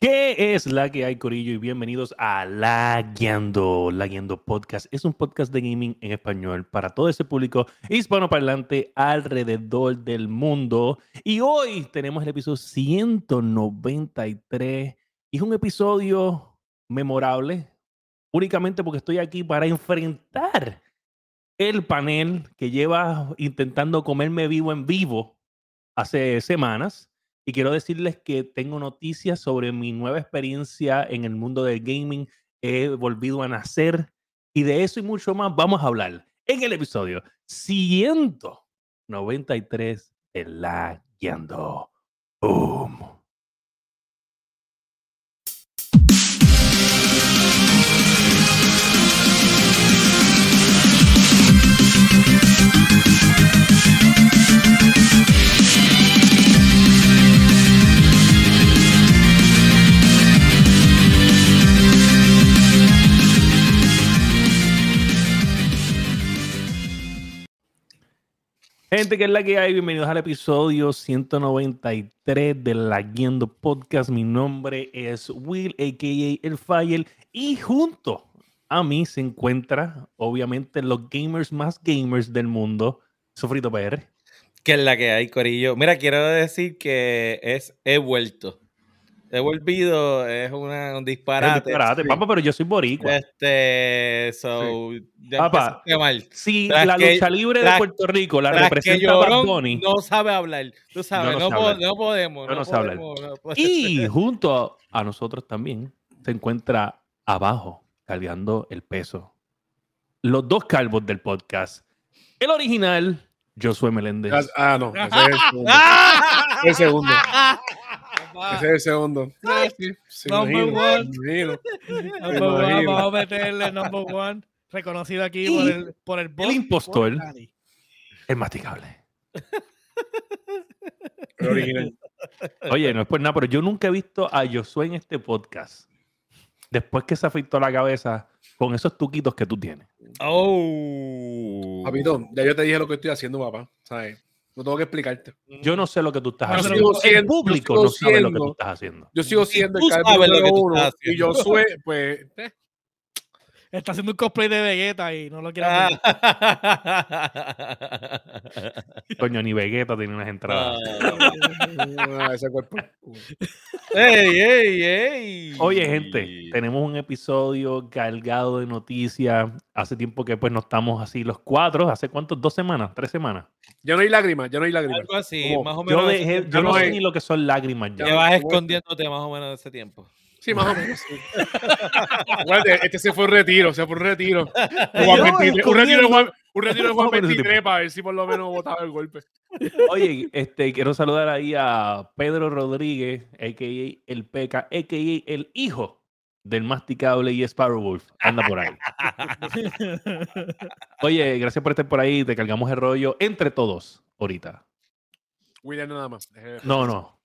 ¿Qué es la que hay, Corillo? Y bienvenidos a La Guiando. La Guiando Podcast es un podcast de gaming en español para todo ese público hispanoparlante alrededor del mundo. Y hoy tenemos el episodio 193. Y es un episodio memorable, únicamente porque estoy aquí para enfrentar el panel que lleva intentando comerme vivo en vivo hace semanas y quiero decirles que tengo noticias sobre mi nueva experiencia en el mundo del gaming. He volvido a nacer y de eso y mucho más vamos a hablar en el episodio 193 de La Guiando. Boom. Gente, que es la que hay? Bienvenidos al episodio 193 de La Guiendo Podcast. Mi nombre es Will, a.k.a. El Fire, y junto a mí se encuentra, obviamente, los gamers más gamers del mundo, Sofrito PR. Que es la que hay, Corillo. Mira, quiero decir que es he vuelto. He volvido, es una, un disparate. Es disparate, sí. papá, pero yo soy boricua. Este, so, sí. papá, mal. si tras la lucha libre tras, de Puerto Rico la representa Bad Bunny, no sabe hablar, tú sabes, no, no, no, po no podemos. No, no sabe hablar. Y junto a nosotros también se encuentra abajo, cargando el peso. Los dos calvos del podcast. El original, Josué Meléndez. Ah, no, ese es el segundo. el segundo. Ese es el segundo. Sí, sí, number one. Number one. Vamos a meterle number one. Reconocido aquí y por el, por el, el impostor. Es masticable. Oye, no es por nada, pero yo nunca he visto a Josué en este podcast. Después que se afeitó la cabeza con esos tuquitos que tú tienes. Oh. Papito, ya yo te dije lo que estoy haciendo, papá. ¿Sabes? No tengo que explicarte. Yo no sé lo que tú estás haciendo. Siendo, el público no sabe siendo, lo que tú estás haciendo. Yo sigo siendo el calvo uno y yo soy, pues... Eh. Está haciendo un cosplay de Vegeta y no lo quiero hacer. Coño, ni Vegeta tiene unas entradas. Ah, ese cuerpo. ¡Ey, ey, ey! Oye, gente, tenemos un episodio cargado de noticias. Hace tiempo que pues no estamos así los cuatro. ¿Hace cuántos? ¿Dos semanas? ¿Tres semanas? Ya no hay lágrimas, ya no hay lágrimas. Algo así, Como, más o menos. Yo, dejé, yo no, no sé ni lo que son lágrimas ya. Te vas escondiéndote más o menos de ese tiempo. Sí, más o menos. Sí. este se fue un retiro, se fue un retiro. un retiro de Juan, un retiro de Juan 23 para ver si por lo menos botaba el golpe. Oye, este, quiero saludar ahí a Pedro Rodríguez, a.k.a. el Peca, a.k.a. el hijo del masticable y Sparrow Wolf. Anda por ahí. Oye, gracias por estar por ahí. Te cargamos el rollo entre todos ahorita. William nada más. No, no.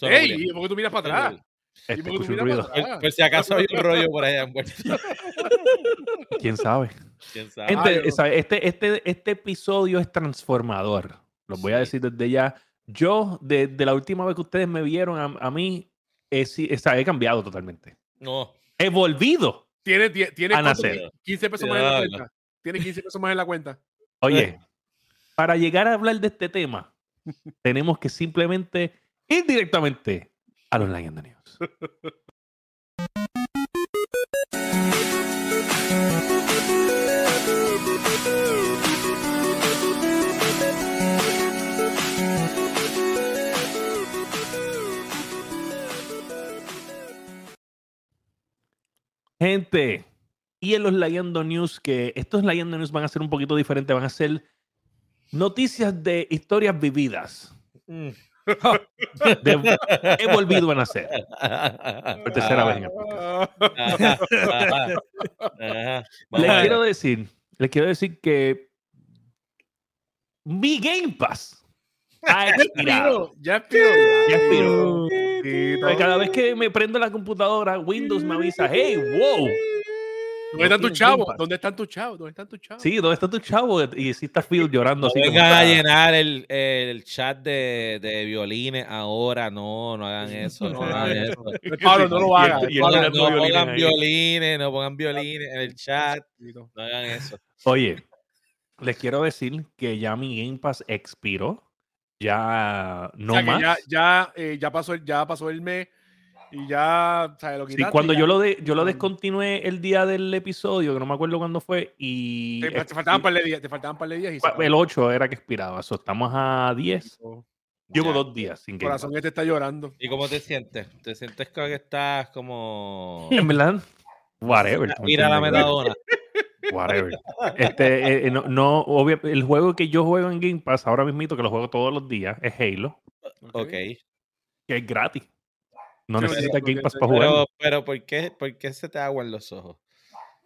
¡Ey! ¿Por qué tú miras para atrás? Este, escucho un ruido. Pues, pues, si acaso hay un rollo por allá envuelto. ¿Quién sabe? ¿Quién sabe? Gente, este, este, este episodio es transformador. Los voy a decir desde ya. Yo, desde de la última vez que ustedes me vieron a, a mí, he, he, cambiado totalmente. No. He volvido ¿Tiene, tiene a nacer. 15 pesos más en la cuenta. Tiene 15 pesos más en la cuenta. Oye, para llegar a hablar de este tema, tenemos que simplemente ir directamente a los Lion News. Gente, y en los Leyendo News, que estos Leyendo News van a ser un poquito diferentes, van a ser noticias de historias vividas. Mm. De, he volvido a nacer. Por tercera vez. Les quiero decir, les quiero decir que mi Game Pass ha expirado. Ya expiró. Ya expiró. Cada vez que me prendo la computadora, Windows me avisa, hey, wow. ¿Dónde están tus chavos? ¿Dónde están tus chavos? ¿Dónde están tus chavos? Sí, ¿dónde está tu chavo? Y si está Phil llorando No así. vengan a llenar el, el chat de, de violines ahora, no, no hagan eso, no hagan eso. Pablo, no lo el No, pongan violines, no pongan violines en el chat, no hagan eso. Oye, les quiero decir que ya mi Game Pass expiró. Ya no o sea, que más. ya, ya, eh, ya, pasó el, ya pasó el mes y ya, Sí, quitaste. cuando ya. yo lo, de, yo lo descontinué el día del episodio, que no me acuerdo cuándo fue, y Te, te faltaban un par de días, te faltaban un par de días y el 8 era que expiraba. So, estamos a 10. Llevo Ya. dos días sin El Game Pass. corazón este está llorando. ¿Y cómo te sientes? ¿Te sientes como que estás como... En verdad, whatever. ¿tú me Mira la metadona. Whatever. Este, eh, no, no, obvia- el juego que yo juego en Game Pass ahora mismo, que lo juego todos los días, es Halo, Ok. que es gratis. No necesitas Game Pass para jugar. Pero, pero ¿por, qué, ¿por qué se te aguan los ojos?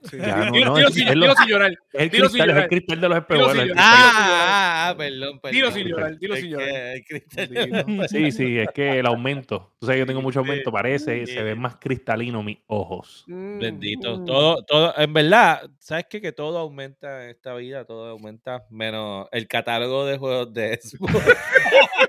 Sí. Ya, no, Dilo- no, dilo es- sin- llorar. Es el cristal, de los espejuelos. Ah, ah, perdón, perdón. Dilo sin llorar, sin. Sí, sí, es que el aumento. Tú sabes que yo tengo mucho aumento, parece, se ven más cristalinos mis ojos. Bendito. mm. Todo, todo, en verdad, ¿sabes qué? Que todo aumenta en esta vida, todo aumenta, menos el catálogo de juegos de Xbox.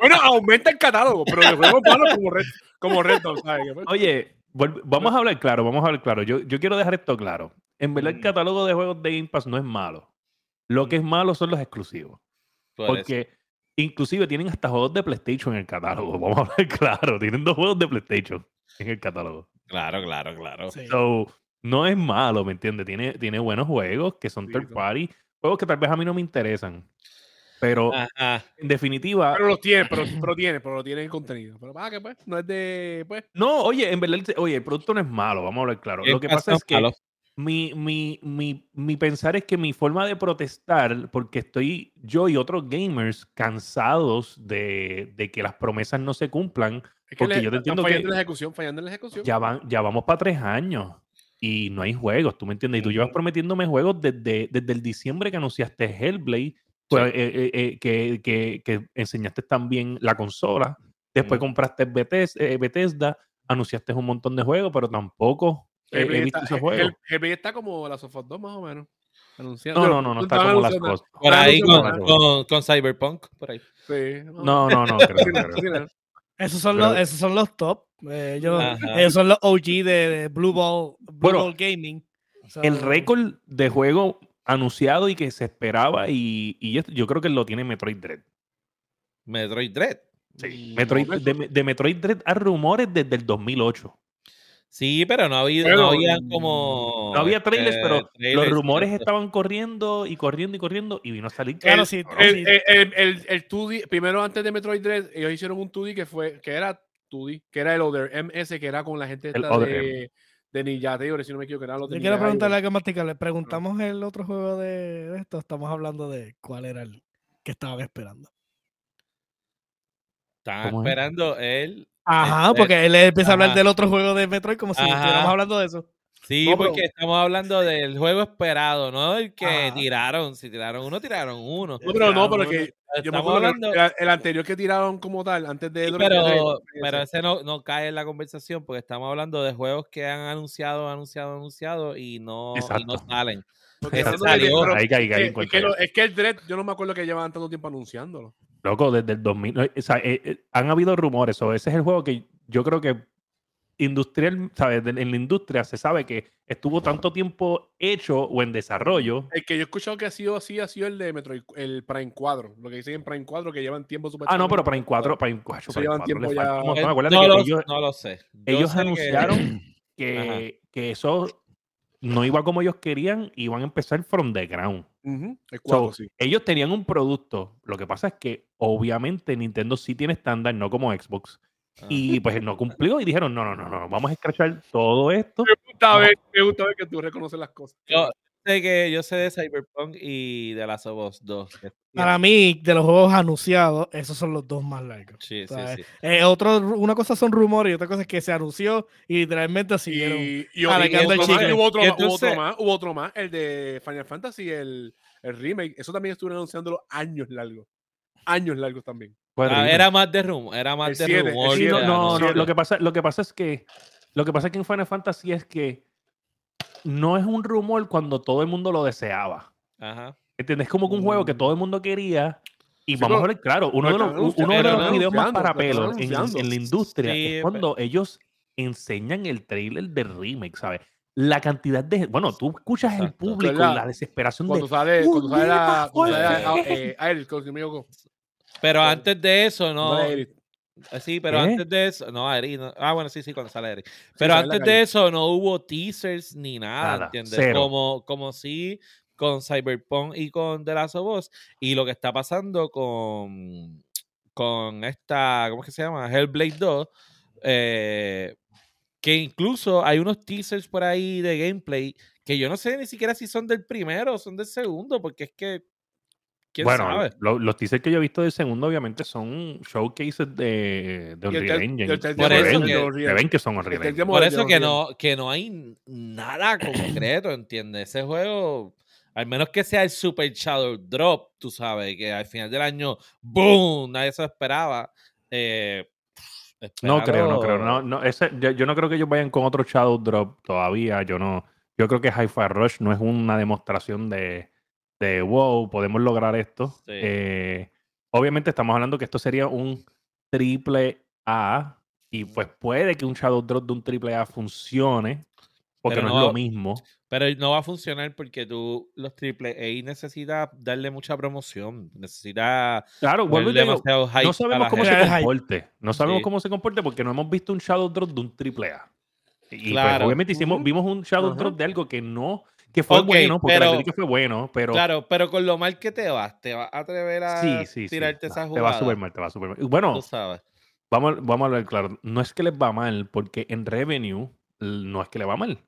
Bueno, aumenta el catálogo, pero de juegos malos como Red, como Red Dog, ¿sabes? Oye, vamos a hablar claro, vamos a hablar claro. Yo, yo quiero dejar esto claro. En verdad, el Mm. catálogo de juegos de Game Pass no es malo. Lo que es malo son los exclusivos. Porque inclusive tienen hasta juegos de PlayStation en el catálogo. Vamos a hablar claro. Tienen dos juegos de PlayStation en el catálogo. Claro, claro, claro. Sí. So, no es malo, ¿me entiendes? Tiene, tiene buenos juegos que son Sí, third party. Juegos que tal vez a mí no me interesan. Pero Ajá. en definitiva, Pero los tiene, pero, pero tiene, pero lo tiene en contenido. Pero para que pues, no es de, pues, no, oye, en verdad, oye, el producto no es malo, vamos a hablar claro. Lo que pasa es que malo. mi, mi, mi, mi pensar es que mi forma de protestar, porque estoy yo y otros gamers cansados de, de que las promesas no se cumplan, es que Porque le- yo te entiendo que- fallando en la ejecución, fallando en la ejecución. ya, van, ya vamos para tres años y no hay juegos, ¿tú me entiendes? Y tú llevas prometiéndome juegos desde, desde el diciembre que anunciaste Hellblade, pues, eh, eh, eh, que, que, que enseñaste también la consola, después Ujú. compraste Bethesda, eh, Bethesda, anunciaste un montón de juegos, pero tampoco eh, he Hellblade visto está, esos juegos. Hell- Hellblade está como la Sofos 2 más o menos. Anunciando. No, no, no, no está como las cosas. Por Ah, ahí con, con, con Cyberpunk, por ahí. Sí, No, no, no, creo, Sí, no, creo. sí, no. Esos son, Pero- los, esos son los top. eh, ellos, ellos son los OG de, de Blue Ball, Blue Bueno, Ball Gaming. So, El récord de juego anunciado y que se esperaba, y, y yo creo que lo tiene Metroid Dread. Metroid Dread. Sí, Mm, Metroid, no, de, de Metroid Dread hay rumores desde el 2008. Sí, pero no había, no habían como. No había trailers, este, pero los trailers, rumores estaban corriendo y corriendo y corriendo y vino a salir. Claro, el, sí, el, el, el, el- el 2D, primero antes de Metroid Dread, ellos hicieron un 2D que fue, que era 2D, que era el Other MS, que era con la gente El esta Other de, de Ninja Theory, si no me equivoco, que eran los de Yo quiero preguntarle Gaiden. a Gamatica, le preguntamos el otro juego de, esto, estamos hablando de cuál era el que estaban esperando. Estaban esperando él. Ajá, porque él empieza a hablar del otro juego de Metroid como si Ajá. estuviéramos hablando de eso. Sí, No, pero- porque estamos hablando del juego esperado, no del que tiraron. Si tiraron uno, tiraron uno. No, pero no, Tiraron pero uno. que yo me hablando. el, el anterior que tiraron como tal, antes de Sí, pero, ese. pero ese no, no cae en la conversación porque estamos hablando de juegos que han anunciado, anunciado, anunciado y no, y no Exacto. salen. Porque ese salió. pero Ahí es, que ya. lo- es que el Dread, yo no me acuerdo que llevaban tanto tiempo anunciándolo. Loco, desde el 2000. eh, o sea, eh, eh, han habido rumores. O ese es el juego que yo creo que industrial, ¿sabes? En la industria se sabe que estuvo tanto tiempo hecho o en desarrollo. El que yo he escuchado que ha sido así ha sido el de Metroid, el Prime 4. Lo que dicen en Prime 4 que llevan tiempo super Ah, no, pero para para en 4, para en 4, Eso llevan tiempo ya-. Eh, Acuérdate no, que lo, ellos, no lo sé. Yo ellos sé anunciaron que, que eso no iba como ellos querían, iban a empezar from the ground. Ujú, El So, 4, sí. Ellos tenían un producto. Lo que pasa es que obviamente Nintendo sí tiene estándar, no como Xbox. Ah. Y pues no cumplió y dijeron, no, no, no, no, vamos a escrachar todo esto. Me gusta ver, me gusta ver que tú reconoces las cosas. Yo sé que yo sé de Cyberpunk y de Last of Us 2. que- Para mí, de los juegos anunciados, esos son los dos más largos. Sí, O sí, sí. eh, otro, una cosa son rumores y otra cosa es que se anunció y literalmente siguieron. Y, otro más, y hubo otro, Y más, hubo otro más, hubo otro más, el de Final Fantasy, el, el remake. Eso también estuvieron anunciándolo años largos. Años largos también. Ah, era más de rumor, era más El de siete, rumor. Siete, no, no. Lo que pasa, lo que pasa es que lo que pasa es que en Final Fantasy es que no es un rumor cuando todo el mundo lo deseaba. Ajá. ¿Entiendes? Es como que un juego que Mm. todo el mundo quería. Y Sí, vamos a ver, claro, uno de los, uno de los videos más para pelo en, la industria Sí, es cuando ellos enseñan el trailer de remake, ¿sabes? La cantidad de. Bueno, tú escuchas el público la desesperación Cuando de. sale, cuando sale la. Cuando sale ¡Puñeta, a- fue! eh, a Eric, con mi amigo. Pero antes de eso, no. Eh, Sí, pero ¿Qué? antes de eso. No, Eric. no- ah, bueno, sí, sí, cuando sale Eric. Sí, Pero antes de eso no hubo teasers ni nada, Nada, ¿entiendes? cero. Como, como sí con Cyberpunk y con The Last of Us. Y lo que está pasando con, con esta, ¿cómo es que se llama? Hellblade 2. eh, que incluso hay unos teasers por ahí de gameplay que yo no sé ni siquiera si son del primero o son del segundo, porque es que. ¿Quién Bueno, sabe? lo- los teasers que yo he visto del segundo, obviamente, son showcases de, de el Unreal Engine. el tel- Por eso ven- que- ven que son Unreal Engine. Por eso que no, que no hay nada concreto, ¿entiendes? Ese juego, al menos que sea el Super Shadow Drop, tú sabes, que al final del año, ¡boom! Nadie se lo esperaba. Eh, No creo, no creo. No, no, ese, yo, yo no creo que ellos vayan con otro Shadow Drop todavía. Yo no. Yo creo que Hi-Fi Rush no es una demostración de, de wow, podemos lograr esto. Sí. Eh, obviamente estamos hablando que esto sería un triple A. Y pues puede que un Shadow Drop de un triple A funcione. Porque Pero no, no- es lo mismo. Pero no va a funcionar porque tú, los triple A, necesitas darle mucha promoción. Necesitas Claro, vuelvo y digo, no sabemos cómo gente. se comporte. No sabemos Sí. cómo se comporte porque no hemos visto un Shadow Drop de un triple A. Y pues, obviamente hicimos, vimos un Shadow. Drop de algo que no, que fue bueno, porque la pero- crítica fue bueno, pero Claro, pero con lo mal que te vas, te vas a atrever a sí, sí, sí. tirarte no, esa te jugada. va súper mal, te va súper mal. Bueno, Tú sabes. vamos, vamos a hablar claro. No es que les va mal, porque en revenue no es que le va mal.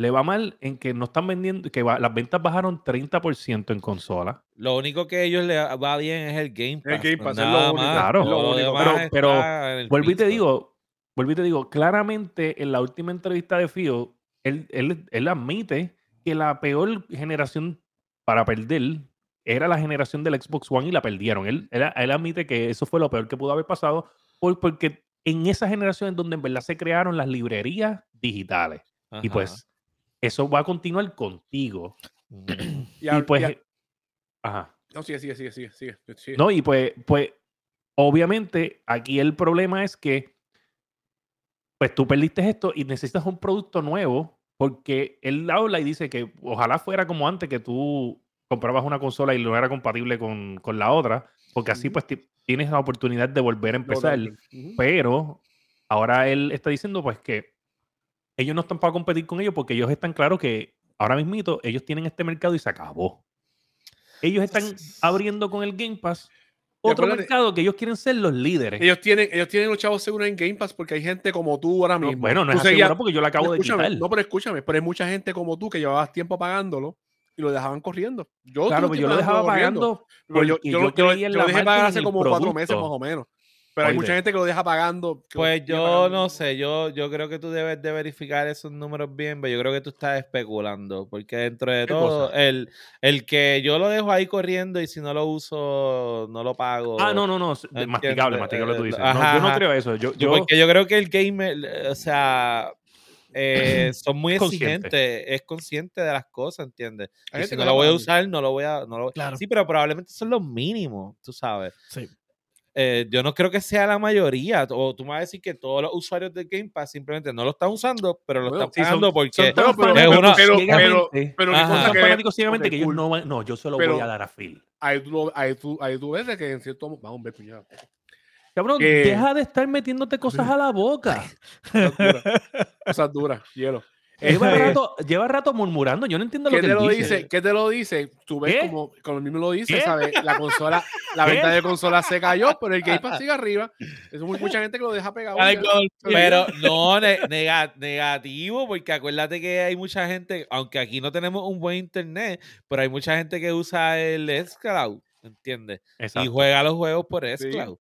Le va mal en que no están vendiendo, que va- las ventas bajaron 30% en consola. Lo único que a ellos les va bien es el Game Pass. Game no Pass, es lo nada único, más. claro. Todo lo lo único. demás Pero- el Vuelvo y te digo, vuelvo y te digo, claramente en la última entrevista de Fio, él, él, él admite que la peor generación para perder era la generación del Xbox One y la perdieron. Él, él, él admite que eso fue lo peor que pudo haber pasado por- porque en esa generación es donde en verdad se crearon las librerías digitales. Y pues eso va a continuar contigo. Y, pues... y Ajá. no, sigue, sigue, sigue, sigue, sigue, sigue. No, y pues, pues, obviamente, aquí el problema es que, pues tú perdiste esto y necesitas un producto nuevo, porque él habla y dice que ojalá fuera como antes, que tú comprabas una consola y no era compatible con, con la otra, porque así pues ti- tienes la oportunidad de volver a empezar. Pero ahora él está diciendo pues que ellos no están para competir con ellos porque ellos están claros que ahora mismito ellos tienen este mercado y se acabó. Ellos están abriendo con el Game Pass otro mercado que ellos quieren ser los líderes. Ellos tienen, ellos tienen los chavos seguros en Game Pass porque hay gente como tú ahora No, mismo. bueno, no Tú es seguías- porque yo lo acabo de quitar. No, pero escúchame, pero hay mucha gente como tú que llevabas tiempo pagándolo y lo dejaban corriendo. Yo claro, tuve pero yo lo dejaba pagando yo, yo, yo creía en yo la lo dejé pagar hace como cuatro producto. meses más o menos. Pero hay mucha gente que lo deja pagando. Pues yo pagando. no sé, yo, yo creo que tú debes de verificar esos números bien, pero yo creo que tú estás especulando, porque dentro de ¿Qué todo, el, el que yo lo dejo ahí corriendo y si no lo uso, no lo pago. Ah, no, no, no. ¿Entiendes? Masticable, masticable tú Eh, dices. ajá, no, yo no creo eso. Yo, Yo- porque yo creo que el gamer, o sea, eh, son muy Consciente. exigentes, es consciente de las cosas, ¿entiendes? Y si no lo voy a usar, no lo voy a... No lo... Claro. Sí, pero probablemente son los mínimos, tú sabes. Sí. Eh, yo no creo que sea la mayoría, o tú me vas a decir que todos los usuarios de Game Pass simplemente no lo están usando, pero lo Bueno, están sí, son- pagando porque... son Bueno, pero- es fanáticos una- pero- ciegamente- Pero Ajá. una cosa son que- fanáticos ciegamente ok, que ellos cool. no van. No, yo se lo Pero- voy a dar a Phil. Ahí tú, ahí, tú, ahí tú ves de que en cierto mo- Vamos a ver, puñado. Cabrón, que- deja de estar metiéndote cosas a la boca. Cosas duras. Cosas duras, hielo. Lleva rato, lleva rato murmurando. Yo no entiendo lo ¿Qué que te él lo dice. dice? ¿Qué te lo dice? Tú ves ¿Qué? como, como el mismo lo dice, ¿Qué? ¿sabes? La consola, la ¿Qué? venta de consolas se cayó, pero el Game Pass sigue arriba. Es muy, mucha gente que lo deja pegado. Ay. Pero no, ne- nega- negativo, porque acuérdate que hay mucha gente, aunque aquí no tenemos un buen internet, pero hay mucha gente que usa el xCloud, ¿entiendes? Y Exacto. juega los juegos por Sí. xCloud.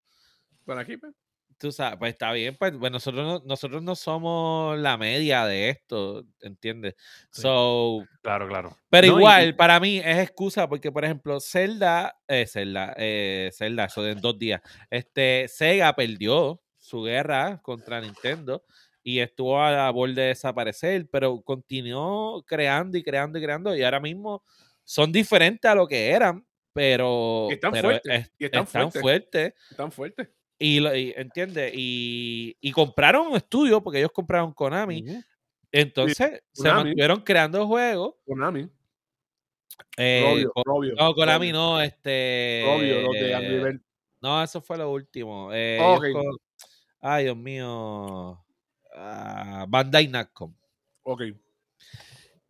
Por aquí, pues. Tú sabes, pues está bien, pues, pues nosotros, no, nosotros no somos la media de esto, ¿entiendes? Sí. So, Claro, claro. pero No, igual, y- para mí es excusa porque, por ejemplo, Zelda, eh, Zelda, eh, Zelda, eso de en dos días, este, Sega perdió su guerra contra Nintendo y estuvo a la borde de desaparecer, pero continuó creando y creando y creando y ahora mismo son diferentes a lo que eran, pero, Y están pero fuertes, es- y están están fuertes. fuertes. Tan fuerte. Y, ¿entiendes? Y, y compraron un estudio, porque ellos compraron Konami. Entonces, se Konami. mantuvieron creando juegos. Konami. eh, Robio, con- Robio, no, Konami Robio, no, este... Robio, los de Angry Birds. No, eso fue lo último. eh, con- ay, Dios mío. ah, Bandai Namco. Ok.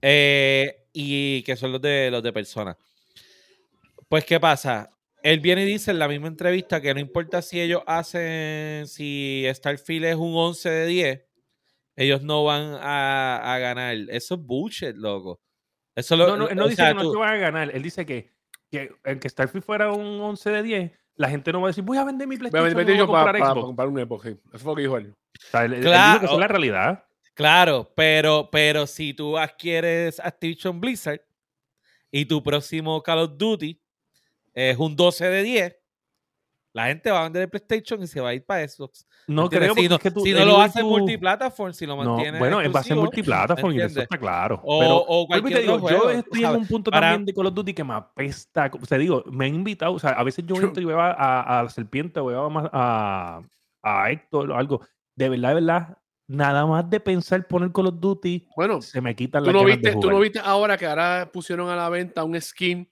Eh, y que son los de los de personas. Pues, ¿qué pasa? Él viene y dice en la misma entrevista que no importa si ellos hacen, si Starfield es un 11 de 10, ellos no van a, a ganar. Eso es bullshit, loco. Eso lo, No, no, él no dice sea, que no tú- se van a ganar. Él dice que, que el que Starfield fuera un 11 de 10, la gente no va a decir, voy a vender mi Voy a PlayStation, meter y yo voy a para, comprar Xbox. comprar un Xbox. sí. Eso fue lo que dijo él. O sea, él, él Claro. dijo que es la realidad. Claro, pero, pero si tú adquieres Activision Blizzard y tu próximo Call of Duty es un 12 de 10, la gente va a vender el PlayStation y se va a ir para Xbox. No creo si no, es que tú, si no lo hace tú- multiplataform, si lo No, mantiene bueno, él va a ser exclusivo, multiplataforma y eso está claro. O- pero, o cualquier te digo, otro yo estoy en un punto Para- también de Call of Duty que me apesta. O sea, digo, me han invitado, o sea, a veces yo entro y veo a, a, a la serpiente o veo a, más- a, a Héctor o algo. De verdad, de verdad, nada más de pensar poner Call of Duty, Bueno, se me quitan tú las no, ganas viste, de tú no viste ahora que ahora pusieron a la venta un skin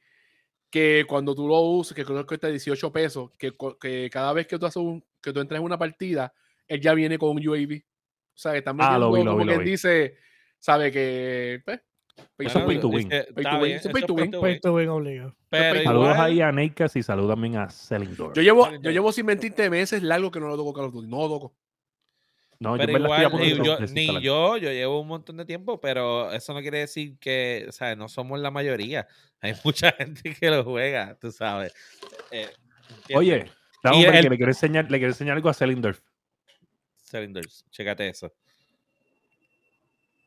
que cuando tú lo usas, que creo que cuesta 18 pesos, que, que cada vez que tú, haces un, que tú entras en una partida, él ya viene con un UAV. O sea, que están Ah, lo vi, lo como vi, lo quien vi. dice, sabe que... Pues, Eso es pay to win. Pay to win, obligado. Saludos ahí a Neikas y saludos también a Selling Yo llevo, yo llevo sin mentirte meses largos que no lo toco Call of Duty. No lo toco. No, Pero igual, eh, yo- ni yo, yo llevo un montón de tiempo, pero eso no quiere decir que, o sea, no somos la mayoría. Hay mucha gente que lo juega, tú sabes. Eh. Oye, dame el- que le quiero enseñar, le quiero enseñar algo a Selindorf. Cylinders, chécate eso.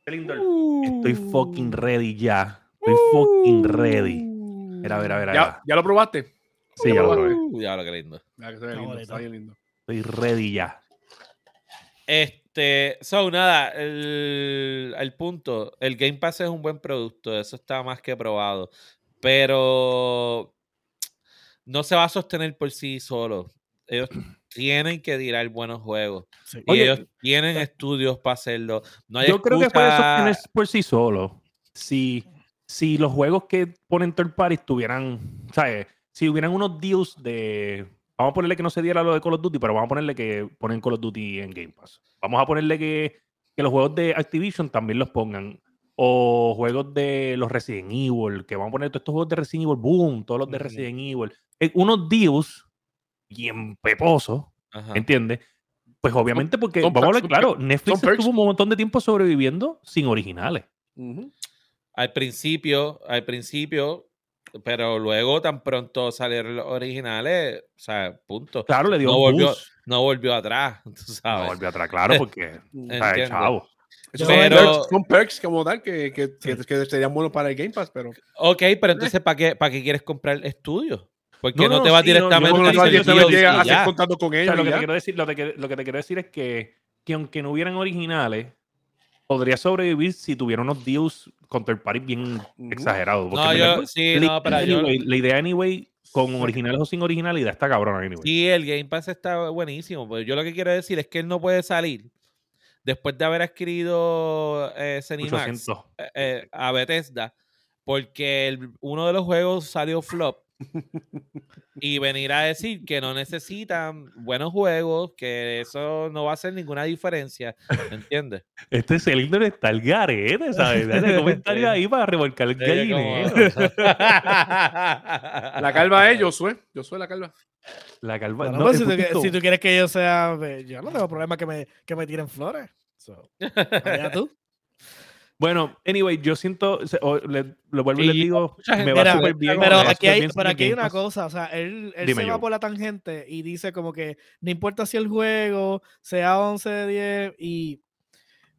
Selindorf, estoy fucking ready ya. Estoy fucking ready. Mira, mira, mira. ¿Ya, mira. ¿Ya lo probaste? Sí, ya lo probé. Uh, ya lo que lindo. Ah, que se ve lindo, está bien lindo. Estoy ready ya. Este, so nada, el, el punto, el Game Pass es un buen producto, eso está más que probado, pero no se va a sostener por sí solo. Ellos tienen que tirar buenos juegos Sí. y Oye, ellos tienen estudios para hacerlo. No hay Yo creo que puede sostener por sí solo. Si, si los juegos que ponen third parties tuvieran, ¿sabes? Si hubieran unos deals de. Vamos a ponerle que no se diera lo de Call of Duty, pero vamos a ponerle que ponen Call of Duty en Game Pass. Vamos a ponerle que, que los juegos de Activision también los pongan. O juegos de los Resident Evil, que vamos a poner todos estos juegos de Resident Evil, boom, todos los de. Resident Evil. Eh, unos deals bien peposos. ¿Entiendes? Pues obviamente porque, vamos a hablar claro, Netflix estuvo un montón de tiempo sobreviviendo sin originales. Al principio, al principio, pero luego tan pronto salieron los originales, o sea, punto. Claro, le dio no un volvió, no volvió atrás, tú No sabes. volvió atrás, claro, porque o Entiendo. chavo. Esos Pero- son, perks, son perks como tal que, que, que- que serían buenos para el Game Pass, pero Ok, pero entonces, ¿para qué, ¿para qué quieres comprar estudios? Porque No, no, no, te vas sí, no, directamente no no llega a hacer ya. contacto con O ellos. sea, lo, que te quiero decir, lo, lo que te quiero decir es que, que aunque no hubieran originales, podría sobrevivir si tuviera unos deals con third parties bien exagerados. No, yo, sí, la, no, pero yo, la idea, anyway, con originales o sin originales, idea está cabrona, anyway. sí, el Game Pass está buenísimo, pero yo lo que quiero decir es que él no puede salir después de haber adquirido eh, Cinemax 800. eh, eh, a Bethesda, porque el- uno de los juegos salió flop. Y venir a decir que no necesitan buenos juegos, que eso no va a hacer ninguna diferencia, ¿entiendes? Este cilindro está el garete, ¿sabes? Dale comentario ahí para revolcar el como- gallinero. La calva es Josué. Josué la calva. La calva. Bueno, no, pues, si, tú, si quieres que yo sea. eh, Yo no tengo problema que me, que me tiren flores. So, allá tú. Bueno, anyway, yo siento, le- lo vuelvo y, les digo, me va súper bien. Pero aquí hay, pero aquí una cosa, o sea, él, él se va por la tangente y dice como que no importa si el juego sea 11 de 10 y,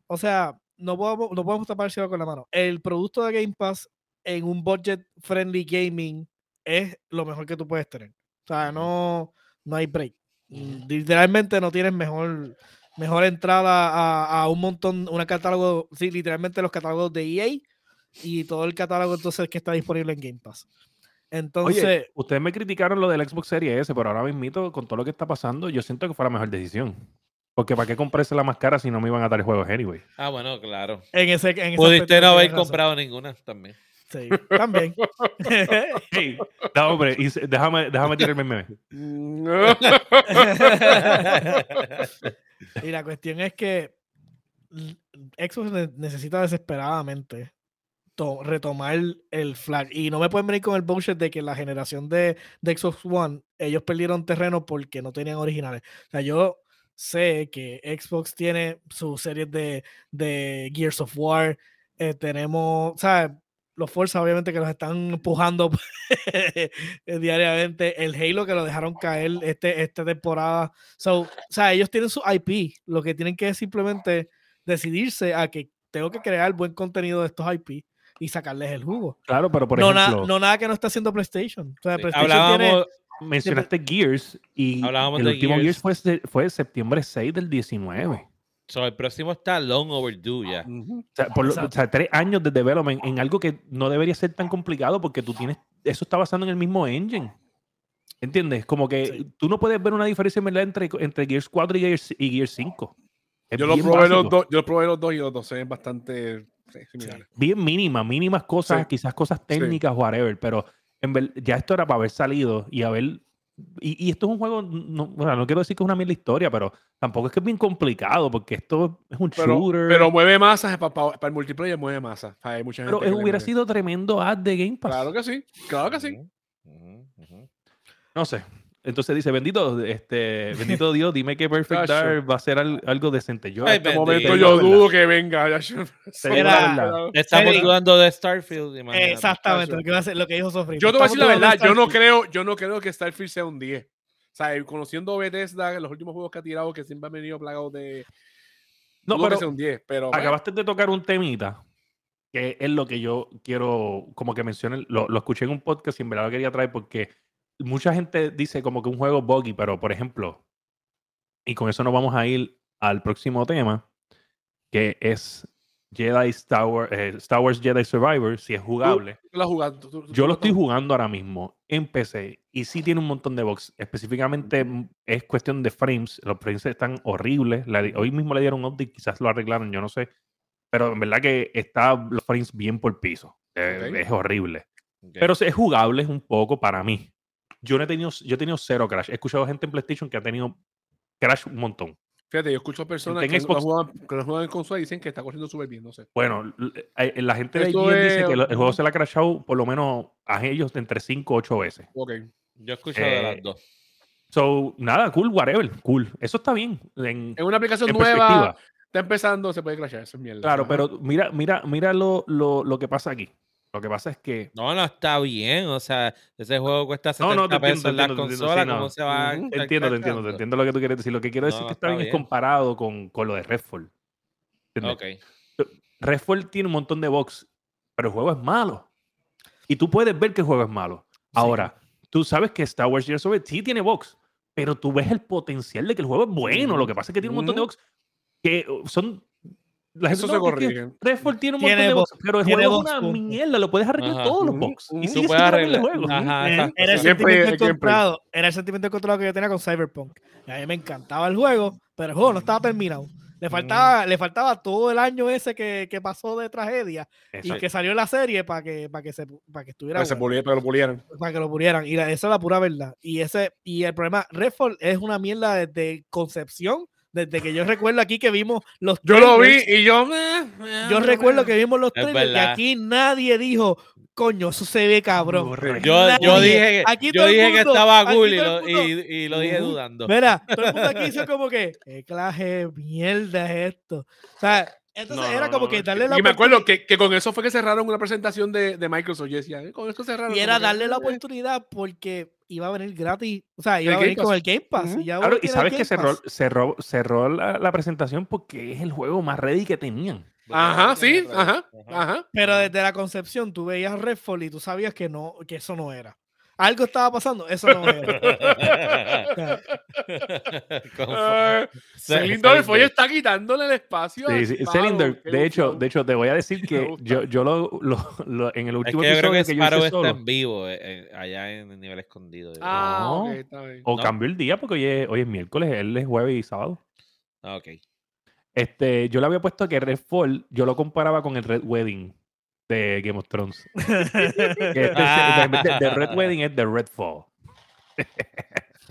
o sea, no podemos, no podemos tapar el cielo con la mano. El producto de Game Pass en un budget friendly gaming es lo mejor que tú puedes tener. O sea, no, no hay break. Literalmente no tienes mejor, mejor entrada a, a un montón, un catálogo, sí, literalmente los catálogos de EA y todo el catálogo entonces que está disponible en Game Pass. Entonces, Oye, ustedes me criticaron lo del Xbox Series S, pero ahora mismo, con todo lo que está pasando, yo siento que fue la mejor decisión. Porque ¿para qué comprarse la más cara si no me iban a dar juegos anyway? Ah, bueno, claro. en ese, en Pudiste no haber comprado ninguna también. Sí, también. Hey, no, hombre, y déjame, déjame tirarme el meme. y la cuestión es que Xbox ne- necesita desesperadamente to- retomar el, el flag. Y no me pueden venir con el bullshit de que la generación de, de Xbox One, ellos perdieron terreno porque no tenían originales. O sea, yo sé que Xbox tiene sus series de, de Gears of War. eh, tenemos, ¿sabes? Los Forza, obviamente, que los están empujando diariamente. El Halo que lo dejaron caer este, esta temporada. So, o sea, ellos tienen su IP. Lo que tienen que es simplemente decidirse a que tengo que crear buen contenido de estos IP y sacarles el jugo. Claro, pero por no, na- ejemplo, no nada que no está haciendo PlayStation. O sea, Sí. PlayStation tiene- Hablábamos, mencionaste Gears y Hablábamos el de último Gears. Gears, fue, fue septiembre 6 del 19. So, el próximo está long overdue ya. Ujú. O sea, por lo- o sea, tres años de development en algo que no debería ser tan complicado porque tú tienes, eso está basado en el mismo engine. ¿Entiendes? Como que Sí. tú no puedes ver una diferencia en verdad entre, entre Gears 4 y Gears, y Gears 5. Es Yo lo probé los dos, yo lo probé los dos y los dos se ven bastante sí, similares. Bien mínima, mínimas cosas, Sí. quizás cosas técnicas, whatever, pero en ver- ya esto era para haber salido y haber... Y, y esto es un juego, no, bueno, no quiero decir que es una mierda historia, pero tampoco es que es bien complicado porque esto es un Pero, shooter. pero mueve masas para, para, el multiplayer, mueve masas. Hay mucha gente pero hubiera sido tremendo ad de Game Pass. Claro que sí, claro que sí. No sé. Entonces dice, bendito, este, bendito Dios, dime que Perfect. Dark va a ser al- algo decente. Yo, En este bendito. momento yo la verdad. dudo que venga. Era-. Estamos Sí. dudando de Starfield. imagínate. Exactamente, lo que, iba a hacer- lo que dijo Sofri. Yo te voy a decir la verdad, yo no creo, yo no creo que Starfield sea un 10. O sea, conociendo Bethesda, los últimos juegos que ha tirado, que siempre han venido plagados de. No, dudo que pero sea un 10, pero. bueno, acabaste de tocar un temita que es lo que yo quiero, como que mencioné, lo, lo escuché en un podcast y en verdad lo quería traer porque mucha gente dice como que un juego buggy, pero por ejemplo, y con eso nos vamos a ir al próximo tema, que es Jedi Star Wars, eh, Star Wars Jedi Survivor, si es jugable. tú tú- Yo lo estoy jugando ahora mismo en PC y sí tiene un montón de bugs. Específicamente mm, es cuestión de frames. Los frames están horribles. La hoy mismo le dieron un update, quizás lo arreglaron, yo no sé. Pero en verdad que está los frames bien por piso. Eh. Es horrible. Ok. Pero es jugable un poco para mí. Yo no he tenido, yo he tenido cero crash. He escuchado gente en PlayStation que ha tenido crash un montón. Fíjate, yo escucho personas que no, Xbox- juegan, que no juegan en consola y dicen que está corriendo súper bien, no sé. Bueno, eh, la gente de IGN dice que el juego se le ha crashado por lo menos a ellos de entre 5 o 8 veces. Ok. Yo escucho de eh, las dos. So, nada, cool, whatever, cool. Eso está bien. En, En una aplicación en nueva, está empezando, se puede crashar, eso es mierda. Claro, pero mira, mira, mira lo, lo, lo que pasa aquí. Lo que pasa es que. No, no está bien. O sea, ese juego cuesta 70 No, no, entiendo, pesos en la te entiendo, te entiendo, consola. sí, no. ¿Cómo se va a. Te entiendo, te entiendo, te entiendo lo que tú quieres decir. Lo que quiero decir que está bien es comparado con, con lo de Redfall. ¿Entiendes? Ok. Redfall tiene un montón de bugs, pero el juego es malo. Y tú puedes ver que el juego es malo. Ahora, tú sabes que Star Wars Jedi Survivor sí tiene bugs, pero tú ves el potencial de que el juego es bueno. Lo que pasa es que tiene un montón de bugs que uh, son. La Eso gente, se "No, es que corrige. Redfall tiene un Tiene montón de bugs, bugs, pero el tiene juego es bugs, una punto. mierda. Lo puedes arreglar Ajá. todos los ujú. Y Tú puedes bueno el arreglar- juego. Ajá, Eh. Era el sentimiento encontrado. Era el sentimiento encontrado que yo tenía con Cyberpunk. Y a mí me encantaba el juego, pero el juego no estaba terminado. Le faltaba, le faltaba todo el año ese que, que pasó de tragedia y Exacto. que salió la serie para que, para que, se, para que estuviera Para, que se para lo pulieran. para que lo pudieran. Y la- esa es la pura verdad. Y ese y el problema, Redfall es una mierda desde concepción, desde que yo recuerdo aquí que vimos los Yo lo vi y yo me. Yo recuerdo que vimos los trailers y aquí nadie dijo, coño, eso se ve cabrón. Yo, yo dije, que- Aquí yo todo el dije que estaba cool y lo, y, y lo dije Ujú. dudando. Mira, todo el mundo aquí hizo como que, ¿qué clase de mierda es esto? O sea, entonces No, era como no, que darle la Y me acuerdo que, que con eso fue que cerraron una presentación de, de Microsoft. Yo decía, "Eh, con esto cerraron. y era que, darle la eh". oportunidad porque iba a venir gratis, o sea, iba El a venir con el Game Pass. Ujú. y ya Claro, uno y sabes que cerró, cerró, cerró la, la presentación porque es el juego más ready que tenían. Ajá, sí, ajá, ajá. Pero desde la concepción tú veías Redfall y tú sabías que no, que eso no era. Algo estaba pasando, eso no era. Se- Cylinder hoy está quitándole el espacio. Sí, sí, Sparrow, Cylinder, qué de hecho, de hecho, te voy a decir que yo, yo lo, lo- lo- en el Es último que yo creo episodio que que yo Sparrow hice está solo, en vivo, eh, eh, allá en el nivel escondido. Ah, No. ok, está bien. o ¿no? cambió el día porque hoy es, hoy es miércoles, él es jueves y sábado. Ah, ok. Este, yo le había puesto que Redfall, yo lo comparaba con el Red Wedding de Game of Thrones. Que este, Ah. de, de Red Wedding es de Redfall.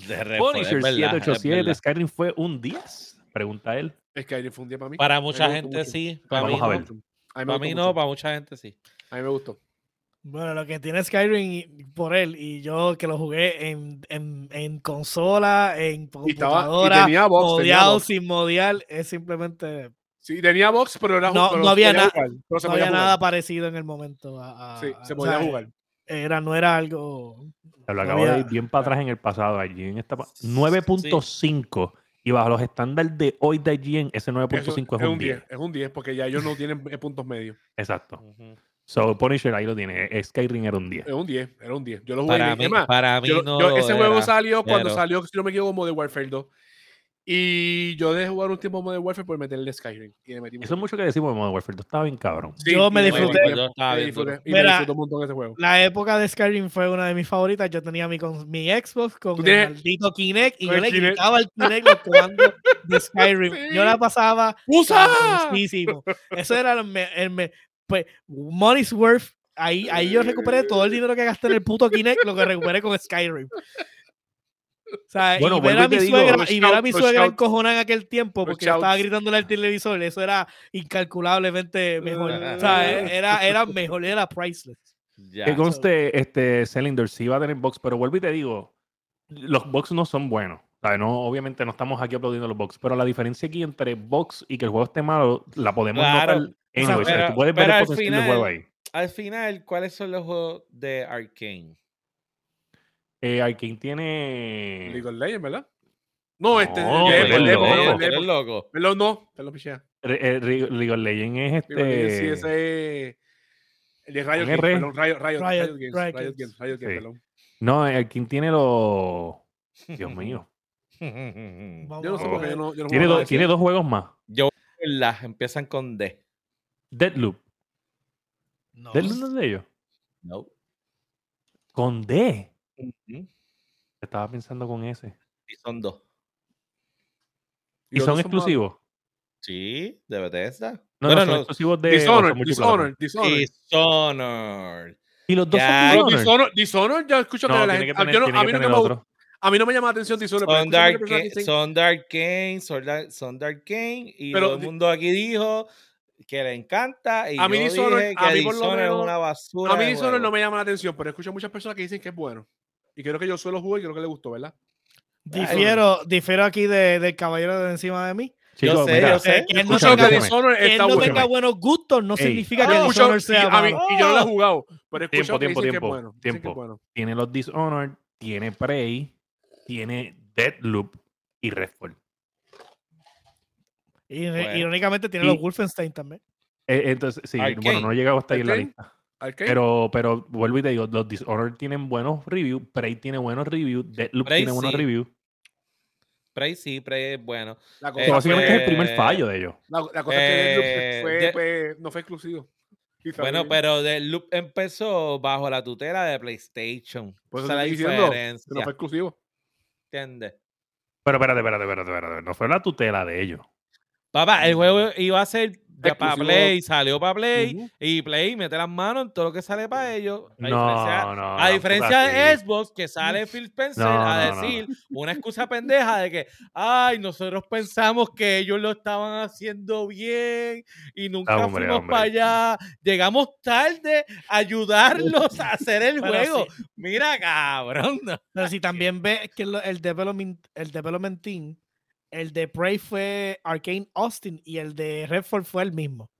De Redfall, es Punisher verdad, es 787, verdad. Skyrim fue un 10. Pregunta él. Es que ayer fue un día para mí. Para mucha gente mucho. sí, para mí Vamos a gustó ver. mucho. A mí me Para mí no, mucho. para mucha gente sí. A mí me gustó. Bueno, lo que tiene Skyrim y- por él y yo que lo jugué en, en, en consola, en Y, estaba, y computadora, tenía box. Tenía modiado, box. sin modiar, es simplemente Sí, tenía box, pero era No- pero no había na- jugar, pero no había nada parecido en el momento. a- a- Sí, se o podía sea, jugar. Era, no era algo. Se lo No acabo de había- ir bien para atrás en el pasado. Allí en esta pa- Sí. 9.5. Y bajo los estándares de hoy de IGN, ese 9.5 Eso es un 10. Es un 10, porque ya ellos no tienen puntos medios. Exacto. Ujú. So, Punisher ahí lo tiene. eh, Skyrim era un 10. Es un 10, era un 10. Yo lo jugué. Para mí, además, para mí yo- no. yo- ese juego era, salió cuando pero- salió, si no me equivoco, Modern Warfare 2. Y yo dejé jugar un tiempo Modern Warfare por meterle Skyrim. Y le metí Eso es mucho que decimos de Modern Warfare 2. Estaba bien cabrón. Sí, Yo me disfruté- yo estaba me bien disfruté, y me Mira, disfruté un montón ese juego. La época de Skyrim fue una de mis favoritas. Yo tenía mi, con, mi Xbox con Tú el tienes- maldito Kinect y yo el le Kinect. quitaba al Kinect los comandos de Skyrim. Yo la Sí. pasaba ¡Usa! Eso era el, me- el me- pues, money's worth. Ahí, ahí yo recuperé todo el dinero que gasté en el puto Kinect, lo que recuperé con Skyrim. O sea, Bueno, y ver a mi digo, suegra, los y ver a mi suegra encojonada en aquel tiempo porque yo estaba gritándole al televisor, eso era incalculablemente mejor. o sea, e- era, era mejor, era priceless. Ya. Que conste, este Cylinder sí va a tener box, pero vuelvo y te digo, los box no son buenos. ¿sabes? No, obviamente no estamos aquí aplaudiendo los box, pero la diferencia aquí entre box y que el juego esté malo, la podemos Claro. notar. Anyway, o sea, pero- tú puedes ver el al potencial del juego final- ahí. Al final, ¿cuáles son los juegos de Arkane? Eh, Arkane tiene... League of Legends, ¿verdad? No, este. No, el Demo, loco. Perdón, no, te lo pichea. Re- eh, League of Legends es Legends, Sí, este... ese. El de Riot Games, perdón, Riot, Riot, Games, Riot Games. Riot Games, perdón. No, Arkane tiene los... Dios mío. Yo no sé por qué yo no, yo no Tiene, do- tiene dos juegos más. Yo, las empiezan con D. Deadloop. No. Deadloop no es de ellos. No. Con D. Ujú. Estaba pensando con ese. Y son dos. ¿Y los son dos exclusivos? Sí, de Bethesda. No, Bueno, no, son no. exclusivos de... Dishonored, son. Dishonored, Dishonored. Dishonored. Y los dos Ya, son Pero Dishonored. Dishonored, Dishonored, ya escucho que No, la tiene gente. que a- tener, yo no- tiene a que mí no tener me- otro. A mí no me llama la atención Dishonored. pero Son escucho muchas Dark, personas Ga- dicen- son Dark Kane, son Dark, son Dark Kane, y Pero todo el di- mundo aquí dijo que le encanta. Y A mí yo Dishonored- dije que a mí por lo Dishonored es menos- una basura. A mí de Dishonored juego. no me llama la atención, pero escucho muchas personas que dicen que es bueno. Y creo que yo suelo jugar y creo que le gustó, ¿verdad? Difiero, difiero aquí de- del caballero de encima de mí. Chicos, sé, mira, yo sé. Que él no que tenga, que él está no bueno. tenga buenos gustos no Ey. significa Ah, que escucho- Dishonored y, sea mí- malo. y yo no lo he jugado, pero escucho Tiempo, que tiempo, que tiempo, bueno. que es tiempo. bueno. Tiene los Dishonored, tiene Prey, tiene Deadloop y Redfall. Y, Bueno. irónicamente tiene Y- los Wolfenstein también. Eh, entonces, sí, bueno, no he llegado hasta ahí en la lista. Arcane. Pero, pero vuelvo y te digo, los Dishonored tienen buenos reviews, Prey tiene buenos reviews, Deadloop Prey tiene buenos sí. reviews. Prey sí, Prey es bueno. la Eh, cosa, So, básicamente es el primer eh, fallo de ellos. la, la cosa es que eh, fue, de- fue- no fue exclusivo. Bueno, bien. pero The Loop empezó bajo la tutela de PlayStation. Por eso Esa es la diciendo diferencia. no fue exclusivo. ¿Entiendes? Pero espérate, espérate, espérate, espérate. No fue la tutela de ellos. Papá, el juego iba a ser de- para. Play, salió para Play, Ujú. y Play mete las manos en todo lo que sale para ellos. A No, diferencia, no. a diferencia de. Xbox, que sale Phil Spencer No, a no, no. decir una excusa pendeja de que, ay, nosotros pensamos que ellos lo estaban haciendo bien y nunca Ah, hombre, fuimos hombre. para allá. Llegamos tarde a ayudarlos a hacer el juego. sí. Mira, cabrón. no. Pero si también ves que el development, el development team, el de Prey fue Arcane Austin y el de Redfall fue el mismo.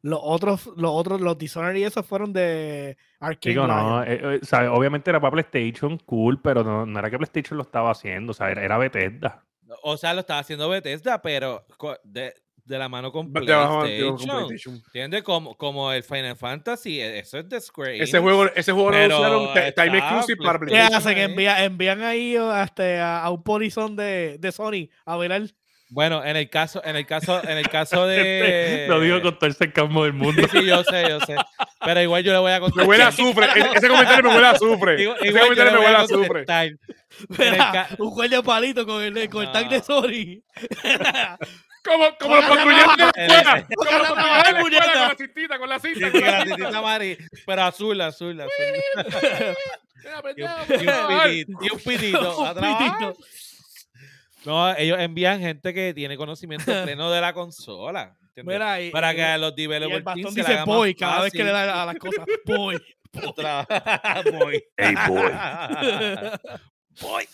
Los otros, los otros, los Dishonored y esos fueron de Arcane. Digo, no, eh, eh, sabe, obviamente era para PlayStation, cool, pero no, no era que PlayStation lo estaba haciendo, o sea, era, era Bethesda. O sea, lo estaba haciendo Bethesda, pero de- de la mano con PlayStation. ¿Entiendes? Como, como el Final Fantasy, e- eso es de Square Enix. Ese juego, ese juego lo ti- Time Exclusive para ¿Qué PlayStation. hacen? ahí. Envía- envían ahí hasta a, a un polizón de, de Sony a velar. Bueno, en el caso, en el caso, en el caso de. Lo digo con todo el sarcasmo del mundo. Sí, yo sé, yo sé. Pero igual yo le voy a Me contestar. huele a azufre. E- Ese comentario me huele a azufre. Igual, Ese comentario me huele a Mira, ca- un de palito con el, con el tag de No. Sony. Como, como los patrulleros de la el- escuela. Como los patrulleros de la escuela con la cintita, con la cinta. sí, con la la titita Mari, pero azul, azul, azul. Y un, y un pitito, y un pitito. No, ellos envían gente que tiene conocimiento pleno de la consola. Mira, y, Para y- que los y el developers bastón dice boy cada vez que le da a las cosas. Boy. boy. Hey, boy. Boy.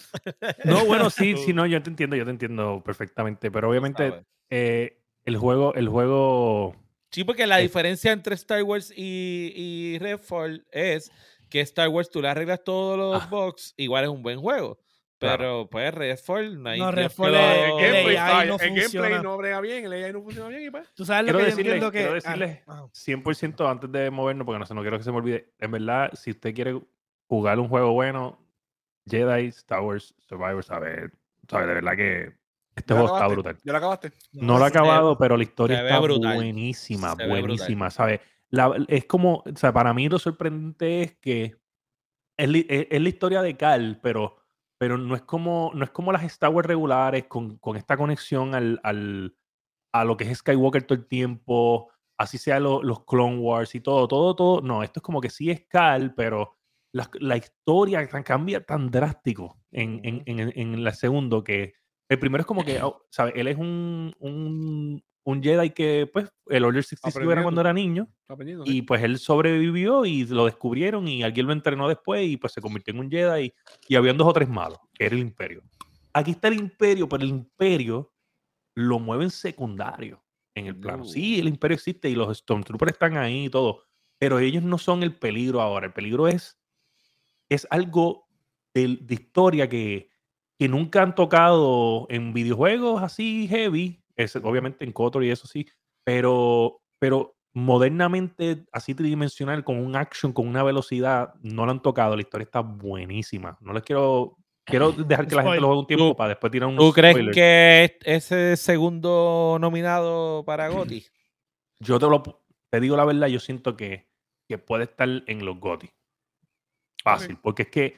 No, bueno, sí, sí, no, yo te entiendo, yo te entiendo perfectamente, pero obviamente eh, el juego, el juego, Sí, porque la diferencia entre Star Wars y, y Redfall es que Star Wars tú le arreglas todos los Ah. bugs, igual es un buen juego. Claro. Pero pues Redfall no hay No, Redfall lo- es- El gameplay, AI no el gameplay funciona. no brega bien, el AI no funciona bien y pues. Tú sabes lo Quiero que yo decirle- que. quiero ah, decirle- ah, 100% antes de movernos, porque no, sé, no quiero que se me olvide, en verdad, si usted quiere jugar un juego bueno, Jedi, Star Wars, Survivor, sabe, sabe, de verdad que este ¿Ya lo juego está brutal. ¿Ya lo acabaste? No lo he ve- acabado, pero la historia está brutal. buenísima, Se buenísima, ¿sabes? La- es como, o sea, para mí lo sorprendente es que es, es- es la historia de Cal, pero, pero no, es como, no es como las Star Wars regulares con, con esta conexión al, al- a lo que es Skywalker todo el tiempo, así sea lo- los Clone Wars y todo, todo, todo. No, esto es como que sí es Cal, pero la, la historia cambia tan drástico en, en, en, el- en la segundo que el primero es como que, oh, ¿sabes? Él es un, un, un Jedi que, pues, el Order 66 era cuando era niño. Y pues él sobrevivió y lo descubrieron y alguien lo entrenó después y pues se convirtió en un Jedi y, y habían dos o tres malos, que era el imperio. Aquí está el imperio, pero el imperio lo mueven secundario en el plano. No. Sí, el imperio existe y los Stormtroopers están ahí y todo, pero ellos no son el peligro ahora. El peligro es, es algo de, de historia que, que nunca han tocado en videojuegos así heavy, es, obviamente en KOTOR y eso sí, pero, pero modernamente, así tridimensional, con un action, con una velocidad, no lo han tocado. La historia está buenísima. No les quiero. Quiero dejar que la gente lo juegue un tiempo ¿Tú- para después tirar un. ¿Tú crees spoiler. que es- ese segundo nominado para GOTY? Yo te lo te digo la verdad, yo siento que, que puede estar en los GOTY. Fácil, porque es que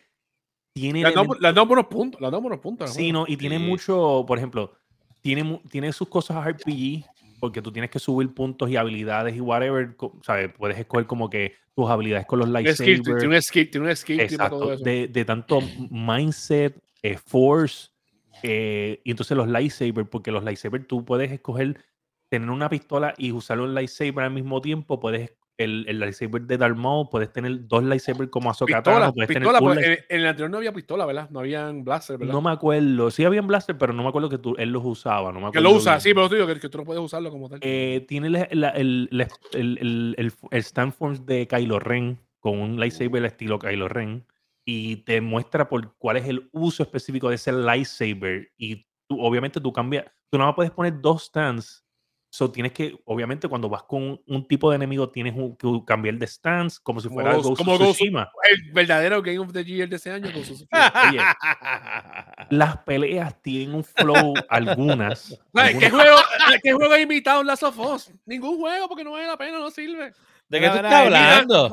tiene. Le han dado buenos puntos. Le han dado buenos puntos. Sí, no, y tiene Sí. mucho, por ejemplo, tiene, tiene sus cosas RPG, porque tú tienes que subir puntos y habilidades y whatever, ¿sabes? Puedes escoger como que tus habilidades con los lightsabers. tiene un skill, tiene un skill, tiene todo Exacto, eso. de, de tanto mindset, eh, force, eh, y entonces los lightsabers, porque los lightsabers tú puedes escoger tener una pistola y usar un lightsaber al mismo tiempo, puedes el, el lightsaber de Darth Maul, puedes tener dos lightsabers como Ahsoka Pistola, puedes pistola, tener un porque light- en, en el anterior no había pistola, ¿verdad? No habían blaster, ¿verdad? no me acuerdo, sí habían blaster, pero no me acuerdo que tú, él los usaba, no me que acuerdo lo usa, bien. sí, pero digo que, que tú no puedes usarlo como tal. Eh, tiene la- la- el, el, el, el, el standform de Kylo Ren con un lightsaber estilo Kylo Ren y te muestra por cuál es el uso específico de ese lightsaber y tú, obviamente tú cambias, tú nada más puedes poner dos stands, so tienes que, obviamente cuando vas con un, un tipo de enemigo tienes un- que cambiar de stance como si fuera Ghost- Ghost como of Ghost Tsushima. el verdadero Game of the Year de ese año. Con Oye, las peleas tienen un flow algunas. Ay, ¿Qué algunas- juego, ¿Qué juego ha imitado Last of Us? Ningún juego porque no vale la pena, no sirve. ¿De qué tú estás hablando?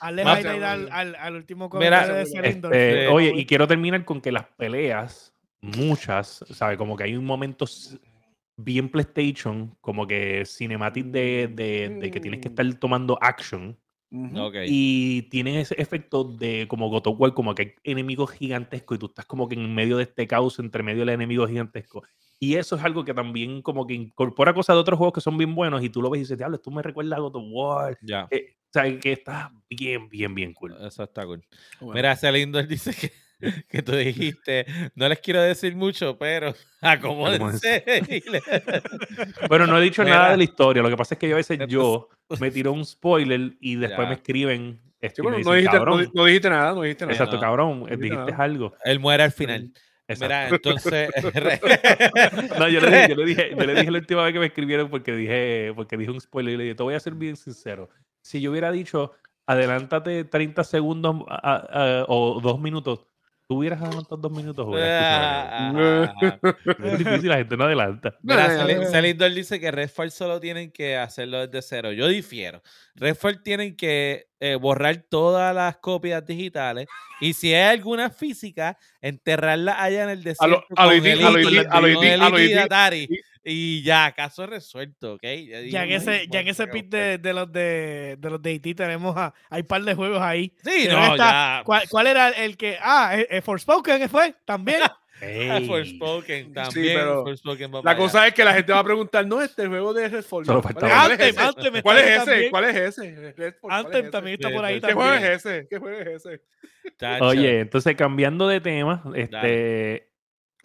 Al, al, al último Mira, comentario de este, Sí. oye, y quiero terminar con que las peleas, muchas, ¿sabes? Como que hay un momento bien PlayStation, como que cinematic de, de- de que tienes que estar tomando action. Ujú. Ok. Y tienen ese efecto de como God of War, como que hay enemigos gigantescos y tú estás como que en medio de este caos, entre medio del enemigo gigantesco. Y eso es algo que también como que incorpora cosas de otros juegos que son bien buenos y tú lo ves y dices, diablo, tú me recuerdas a God of War. Ya. Eh, o sea, que está bien, bien, bien cool. Eso está cool. Bueno. Mira, Celindor dice que, que tú dijiste, no les quiero decir mucho, pero acomódense. Bueno, no he dicho Mira. nada de la historia. Lo que pasa es que yo a veces yo me tiro un spoiler y después Ya. me escriben. esto Sí, y me bueno, dicen, no, dijiste, no, no dijiste nada, no dijiste nada. Exacto, no. cabrón. dijiste Dijiste nada. algo. Él muere al final. Mira, Exacto. entonces. No, yo le, dije, yo, le dije, yo le dije la última vez que me escribieron porque dije, porque dije un spoiler y le dije, te voy a ser bien sincero. Si yo hubiera dicho, adelántate 30 segundos a- a- o dos minutos, ¿tú hubieras adelantado dos minutos? hubieras escuchado Ah, eso? Es difícil, la gente no adelanta. Celindor dice que Redfall solo tienen que hacerlo desde cero. Yo difiero. Redfall tienen que eh, borrar todas las copias digitales y si hay alguna física, enterrarla allá en el A lo- desierto a lo con Iti- el a lo a lo a lo Y ya, caso resuelto, ¿ok? Ya en ese, ya en ese pit de, de los de, de los de IT tenemos a, hay un par de juegos ahí. Sí, no, está- ya. ¿Cuál, cuál era el que? Ah, eh, eh, Forspoken fue también. Ey, Forspoken también. pero Forspoken va La cosa es que la gente va a preguntar, no, este juego de Redfall. Solo ¿Cuál es ese? ¿Cuál es ese? ¿Cuál es ese? Redfall, ¿cuál es Anthem ese? también está Sí, por ahí sí. ¿Qué juego también. es ese? ¿Qué juego es ese? Chacho. Oye, entonces cambiando de tema, este,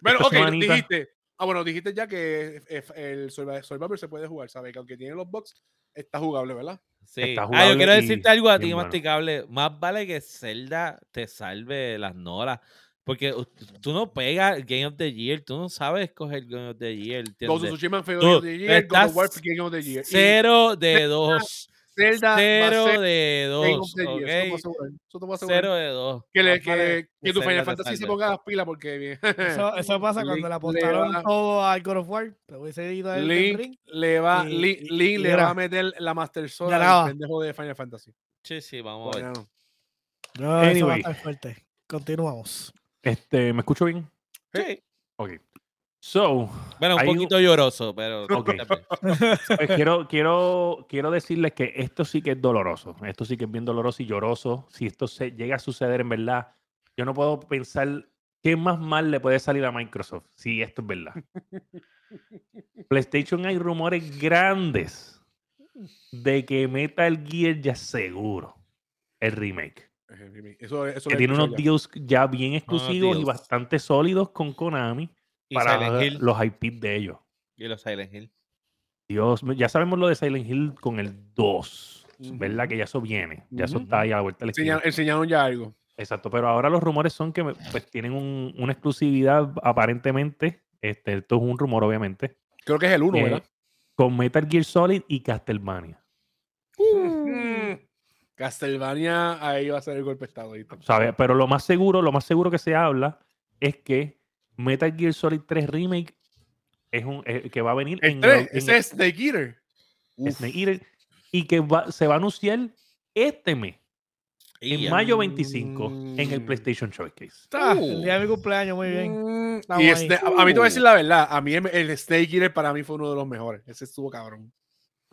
Bueno, ok, semanita- dijiste. Ah, bueno, dijiste ya que eh, el Survivor se puede jugar, ¿sabes? Que aunque tiene los bugs, está jugable, ¿verdad? Sí. Está Ah, yo jugable quiero y decirte algo a ti, bueno. masticable. Más vale que Zelda te salve las nolas. Porque tú no pegas Game of the Year, tú no sabes escoger Game of the Year. Ghost of ¿entiendes? Tsushima fue Game of the Year, God of War estás fue Game of the Year. Cero de dos. Zelda va a Cero ser de dos. Year, eso te puedo asegurar, eso te puedo asegurar. Cero de dos. Que, le, que, que tu Final Fantasy se ponga las pilas porque bien. Eso, eso pasa Link cuando le apostaron va- todo al God of War. Te hubiese ido al Link Ring. le va, y- Link, y- Link y le va a meter la Master Sword al pendejo de Final Fantasy. Sí, sí, vamos a ver. Bueno, No, eso va a Anyway. estar fuerte. Continuamos. este, ¿me escucho bien? Sí. Ok. So, Bueno, un poquito lloroso, pero. Ok. pues quiero, quiero, quiero decirles que esto sí que es doloroso. Esto sí que es bien doloroso y lloroso. Si esto se llega a suceder en verdad, yo no puedo pensar qué más mal le puede salir a Microsoft si esto es verdad. PlayStation hay rumores grandes de que Metal Gear ya seguro el remake. eso, eso Que tiene unos ya. deals ya bien exclusivos y bastante sólidos con Konami para Silent Hill. los IP de ellos. Y los Silent Hill. Dios, ya sabemos lo de Silent Hill con el 2, ¿verdad? Que ya eso viene, ya eso está ahí a la vuelta de la esquina. Enseñaron, ya algo. Exacto, pero ahora los rumores son que pues, tienen un- una exclusividad aparentemente, este, esto es un rumor obviamente, Creo que es el 1, eh, ¿verdad? con Metal Gear Solid y Castlevania. Mm. Castlevania, ahí va a ser el golpe de estado. ¿sabes? Pero lo más seguro, lo más seguro que se habla es que Metal Gear Solid 3 Remake es un eh, que va a venir El en, 3, en ese es Snake Eater. Uf. Snake Eater y que va- se va a anunciar este mes. En Y ya. mayo 25 en el. PlayStation Showcase. Ah, Uh. el día de mi cumpleaños, muy bien. Mm, Estamos y este- a, a mí te voy a decir la verdad. A mí el, el Snake Eater para mí fue uno de los mejores. Ese estuvo cabrón.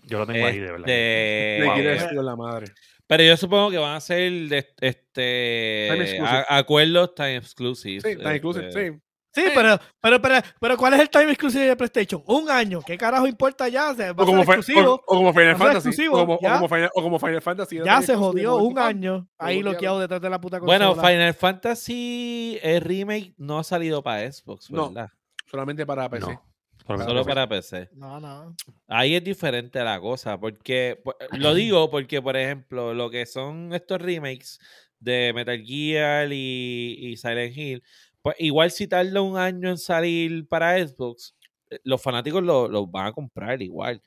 Yo lo tengo ahí, de verdad. Este, Snake wow. Eater estuvo en la madre. Pero yo supongo que van a ser de, Time este exclusive. a- acuerdos time exclusive. Sí, está inclusive. este, Sí. Sí, pero, pero, pero, pero, ¿cuál es el time exclusivo de PlayStation? Un año. ¿Qué carajo importa ya? O sea, va O a ser como, exclusivo. o, o como Final Fantasy. exclusivo, O como, o ya. como Final, o como Final Fantasy. Ya se jodió como un año ahí bloqueado. bloqueado detrás de la puta consola. Bueno, Final Fantasy el remake no ha salido para Xbox, No, ¿verdad? Solamente para PC. No, solamente Solo para PC. No, no. Ahí es diferente la cosa, porque pu- lo digo porque, por ejemplo, lo que son estos remakes de Metal Gear y, y Silent Hill, pues igual si tarda un año en salir para Xbox, eh, los fanáticos lo, lo van a comprar igual.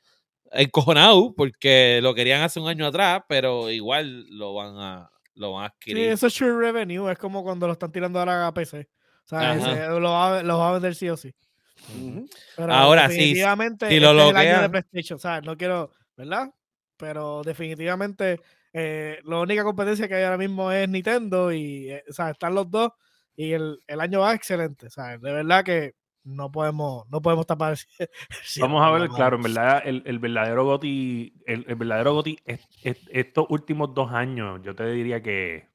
Encojonado, porque lo querían hace un año atrás, pero igual lo van a, lo van a Sí, adquirir. eso es sure revenue. Es como cuando lo están tirando ahora a PC. O sea, ese- lo, va, a- lo va a vender sí o sí. Ujú. Pero Ahora sí, definitivamente si lo este es el año de PlayStation. O sea, no quiero, ¿verdad? Pero definitivamente eh, la única competencia que hay ahora mismo es Nintendo y, eh, o sea, están los dos y el, el año va excelente. O sea, de verdad que no podemos, no podemos tapar Vamos a ver, claro, en verdad, el, el verdadero GOTY, el, el verdadero es- es- estos últimos dos años, yo te diría que,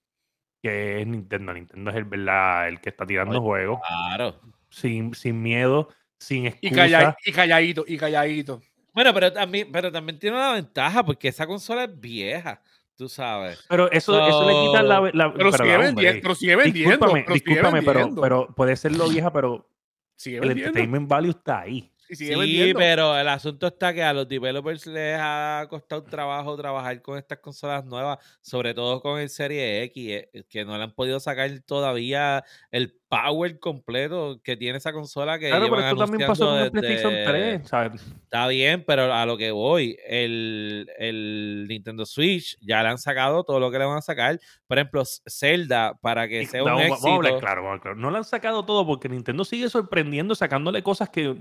que es Nintendo. Nintendo es el verdad, el que está tirando Oye, juegos Claro. sin, sin miedo, sin Y, excusa. calla- y calladito, y calladito. Bueno, pero también, pero también tiene una ventaja, porque esa consola es vieja, tú sabes. Pero eso, eso le quita la... la Pero sigue vendiendo, break. pero sigue vendiendo. Discúlpame, pero sigue discúlpame, pero, vendiendo. pero puede ser lo vieja, pero sigue el vendiendo. entertainment value está ahí. Y sigue Sí, vendiendo. pero el asunto está que a los developers les ha costado trabajo trabajar con estas consolas nuevas, sobre todo con el Serie X, eh, que no le han podido sacar todavía el power completo que tiene esa consola que Claro, pero esto también pasó con el PlayStation desde- 3. ¿sabes? Está bien, pero a lo que voy, el, el Nintendo Switch ya le han sacado todo lo que le van a sacar. Por ejemplo, Zelda, para que Y sea un vamos- vamos a hablar éxito. claro, vamos a hablar claro. No le han sacado todo porque Nintendo sigue sorprendiendo, sacándole cosas que.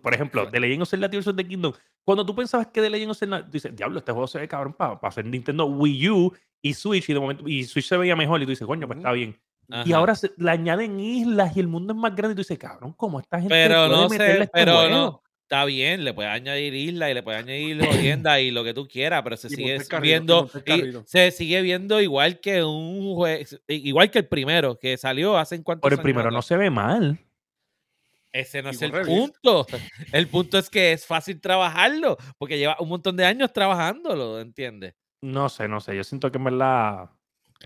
Por ejemplo, The Legend of Zelda Tears of the Kingdom. Cuando tú pensabas que The Legend of Zelda. Dices, diablo, este juego se ve cabrón para hacer Nintendo Wii U y Switch. Y de momento. Y Switch se veía mejor. Y tú dices, coño, pues está bien. Y ahora se- le añaden islas y el mundo es más grande. Y tú dices, cabrón, ¿cómo esta gente Pero puede no meterle sé, este pero juego? no. Está bien, le puedes añadir isla y le puedes añadir jodienda y lo que tú quieras, pero se Y sigue viendo y se sigue viendo igual que un juego, igual que el primero que salió hace cuántos Por el años primero no se ve mal. Ese no Y es el punto. El punto es que es fácil trabajarlo, porque lleva un montón de años trabajándolo, ¿entiendes? No sé, no sé. Yo siento que en verdad.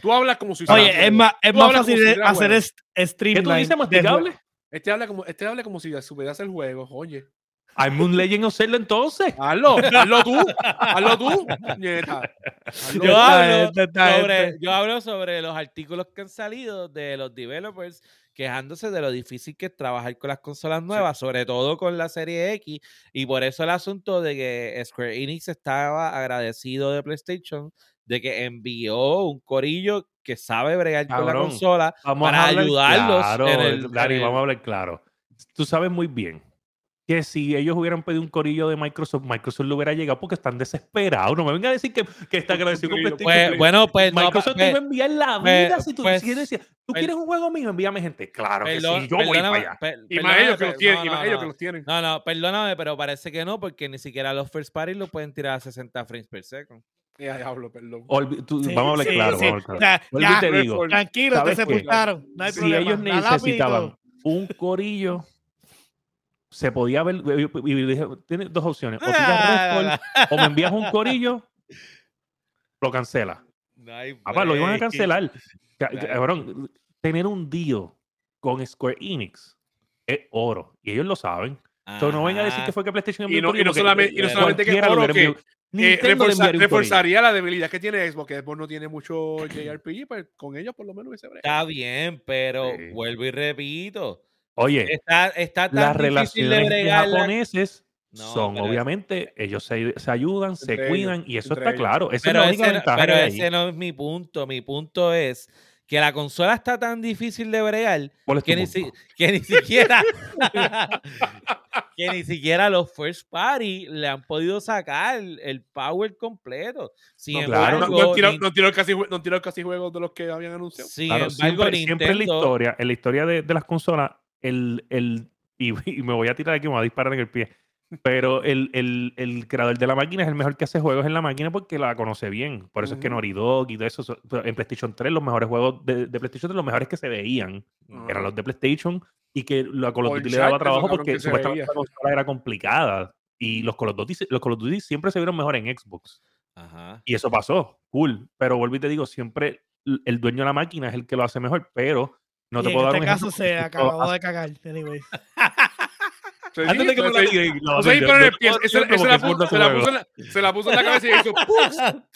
Tú hablas como si Oye, fuera es juego. más, es más fácil si hacer juego. es, ¿Qué tú dices, masticable? Este habla como, este habla como si supiera el juego. Oye, I'm un Legend of Zelda entonces. hazlo, hazlo tú, hazlo tú. Hazlo Yo hablo, sobre, yo hablo sobre los artículos que han salido de los developers quejándose de lo difícil que es trabajar con las consolas nuevas, sobre todo con la serie X, y por eso el asunto de que Square Enix estaba agradecido de PlayStation de que envió un corillo que sabe bregar con la consola Vamos para a hablar ayudarlos Claro, en el- Dani, en el- vamos a hablar claro. Tú sabes muy bien que si ellos hubieran pedido un corillo de Microsoft, Microsoft le hubiera llegado porque están desesperados. No me venga a decir que, que está agradecido con Pues, PlayStation. Pues, bueno, pues, no, Microsoft pues, te iba a enviar la pues, vida si tú pues, si ¿tú quieres un juego mío? Envíame gente. Claro que perdón- sí, yo voy para allá. per- Y más ellos que los tienen, no, y más no, ellos no. que los tienen. No, no, perdóname, pero parece que no, porque ni siquiera los first party lo pueden tirar a 60 frames per second. Ya, diablo, perdón. Olvi- tú- Sí, vamos a hablar sí, claro. sí. Vamos a hablar O claro. sea, Vuelvo ya, te digo. Tranquilo, te sepultaron. No hay si problema. ellos necesitaban un corillo, se podía ver. Y dije, tienes dos opciones. O Ah, o me envías un corillo, lo cancela. no Papá, lo iban a cancelar. Cabrón, tener un deal con Square Enix es oro. Y ellos lo saben. Entonces no vengan a decir Ajá. que fue que PlayStation Y envió no, un y no solamente, y no eh, solamente que oro, que. Eh, reforzaría la debilidad que tiene Xbox, que después no tiene mucho JRPG, pues con ellos por lo menos hubiese brega. Está bien, pero Sí. vuelvo y repito. Oye, Está, está tan las relaciones de japoneses No, son, pero obviamente, ellos se, se ayudan, se cuidan, ellos, y eso está ellos. claro. Esa Pero, es la única ese, no, ventaja pero ese no es mi punto. Mi punto es que la consola está tan difícil de bregar ¿Cuál es tu que ni, punto? si- que ni siquiera que ni siquiera los first party le han podido sacar el power completo. Sin No, claro, no, embargo, no tiró, no tiró casi, no tiró casi juegos de los que habían anunciado. sin Claro, embargo, siempre, siempre en la Nintendo- historia, en la historia de, de las consolas, el, el y, y me voy a tirar aquí, me voy a disparar en el pie. Pero el, el, el creador de la máquina es el mejor que hace juegos en la máquina porque la conoce bien. Por eso es que. Naughty Dog y todo eso. so- pero En PlayStation 3, los mejores juegos de, de PlayStation 3, los mejores que se veían, eran los de PlayStation. Y que la Call of Duty le daba trabajo porque supuestamente la consola era complicada. Y los Call, of Duty, los Call of Duty siempre se vieron mejor en Xbox. Ajá. Y eso pasó, cool. Pero vuelvo y te digo, siempre el dueño de la máquina es el que lo hace mejor, pero no Y te puedo dar este un caso ejemplo. se acabó de cagar. Anyway. Se Antes de que me se- la no, se puso- es se la juego. puso en la- cabeza y hizo.